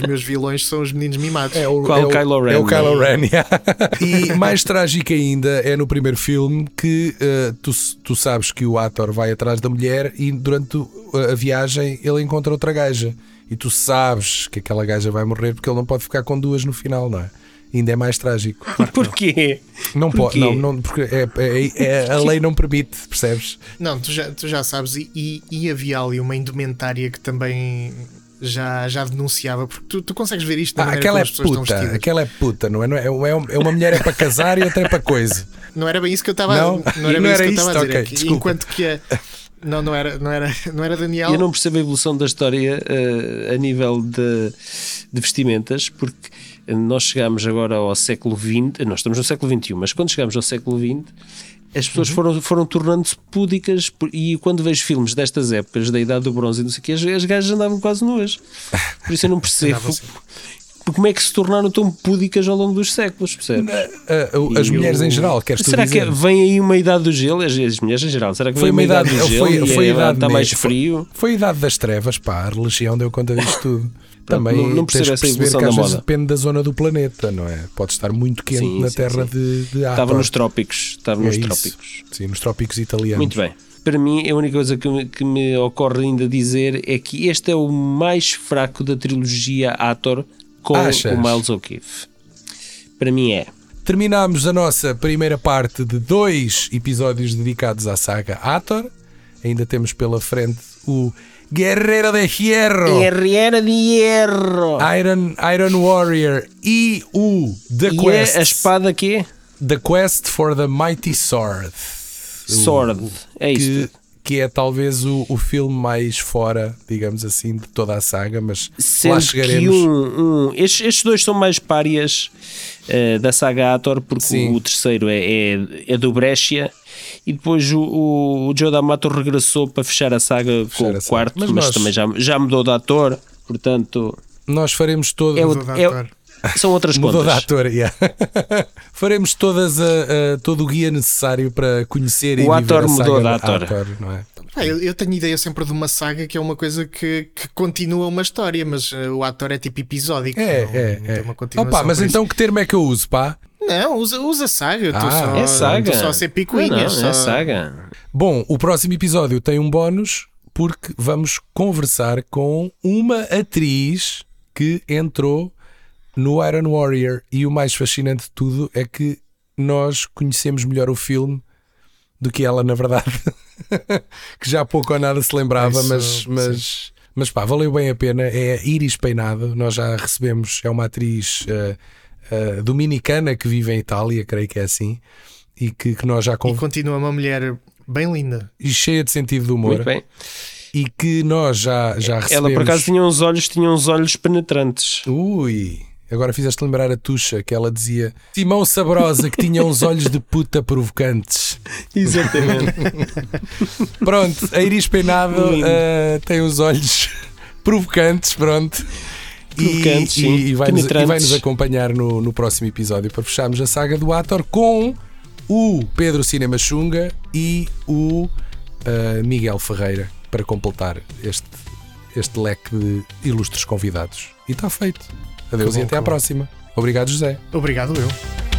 nos meus vilões: são os meninos mimados. É o, Qual é o Kylo Ren, É o Kylo? Ren. yeah. e mais trágico ainda é no primeiro filme que eh, tu, tu sabes que o ator vai atrás da mulher e durante o- a viagem ele encontra outra gaja. E tu sabes que aquela gaja vai morrer porque ele não pode ficar com duas no final, não é? Ainda é mais trágico. Porquê? Não pode, Porquê? não, não, porque é, é- é- a lei não permite, percebes? Não, tu já, tu já sabes, e, e, e havia ali uma indumentária que também já, já denunciava, porque tu, tu consegues ver isto na Ah, aquela como é puta, vestidas. aquela é puta, não é? Não é, é uma- é uma mulher é para casar e outra é para coisa. Não era bem isso que eu estava Não? não? era Não bem era isso que eu estava isto? a dizer. É enquanto que a, Não, não era, não era, não era Daniel. Eu não percebo a evolução da história uh, a nível de, de, vestimentas, porque nós chegamos agora ao século XX, nós estamos no século XXI, mas quando chegamos ao século XX, as pessoas uhum. foram, foram tornando-se púdicas e quando vejo filmes destas épocas, da Idade do Bronze e não sei o que, as, as gajas andavam quase nuas. Por isso eu não percebo como é que se tornaram tão púdicas ao longo dos séculos, percebes? as mulheres eu... em geral, queres Será dizer? que vem aí uma idade do gelo? As, as mulheres em geral, será que foi uma idade, idade do gelo? Foi, foi a idade está mais frio? Foi, foi, a idade das trevas, pá, a religião deu conta disto tudo. Também não, não percebo essa perceber que às vezes depende da zona do planeta, não é? Pode estar muito quente sim, na sim, terra sim. de, de Estava nos trópicos, estava é nos isso. trópicos. Sim, nos trópicos italianos. Muito bem para mim, a única coisa que me, que me, ocorre ainda dizer é que este é o mais fraco da trilogia Ator com Achas? o Miles O'Keefe. Para mim é. Terminamos a nossa primeira parte de dois episódios dedicados à saga Ator. Ainda temos pela frente o Guerreiro de Hierro. Guerreiro de Hierro. Iron, Iron Warrior e o The e Quest. É a espada que The Quest for the Mighty Sword. Sword, o, é isso que é talvez o, o filme mais fora, digamos assim, de toda a saga, mas Sendo lá chegaremos. Que um, um, estes, estes, dois são mais párias uh, da saga Ator, porque Sim. o terceiro é, é, é, do Brescia e depois o, o, o Joe D'Amato regressou para fechar a saga fechar com a o quarto, mas, mas nós... também já, já mudou de ator, portanto. Nós faremos todo. É o, é, são outras Mudou contas. de ator, yeah. Faremos todas a, a, todo o guia necessário para conhecer o e ator mudou de ator. ator não é? Ah, eu, eu, tenho ideia sempre de uma saga que é uma coisa que, que continua uma história, mas uh, o ator é tipo episódico. É, não, é, não é. Uma continuação Opa, mas então que termo é que eu uso, pá? Não, usa, usa saga. Ah, só, é saga. só a ser picuinha. Não, só... É saga. Bom, o próximo episódio tem um bónus porque vamos conversar com uma atriz que entrou no Iron Warrior. E o mais fascinante de tudo é que nós conhecemos melhor o filme do que ela, na verdade. que já pouco ou nada se lembrava, Isso, mas, mas, mas pá, valeu bem a pena. É Iris Peinado, nós já recebemos, é uma atriz uh, uh, dominicana que vive em Itália, creio que é assim, e que, que nós já conv... E continua uma mulher bem linda e cheia de sentido de humor. Muito bem e que nós já, já recebemos. Ela por acaso tinha uns olhos, tinha uns olhos penetrantes. Ui, Agora fizeste lembrar a Tuxa que ela dizia Simão Sabrosa que tinha uns olhos de puta provocantes. Exatamente. pronto, a Iris Peinado uh, tem os olhos provocantes, pronto. Provocantes, e, e, e vai-nos vai acompanhar no, no próximo episódio para fecharmos a saga do Ator com o Pedro Cinema Xunga e o uh, Miguel Ferreira para completar este, este leque de ilustres convidados. E está feito. Adeus e até à próxima. Obrigado, José. Obrigado, eu.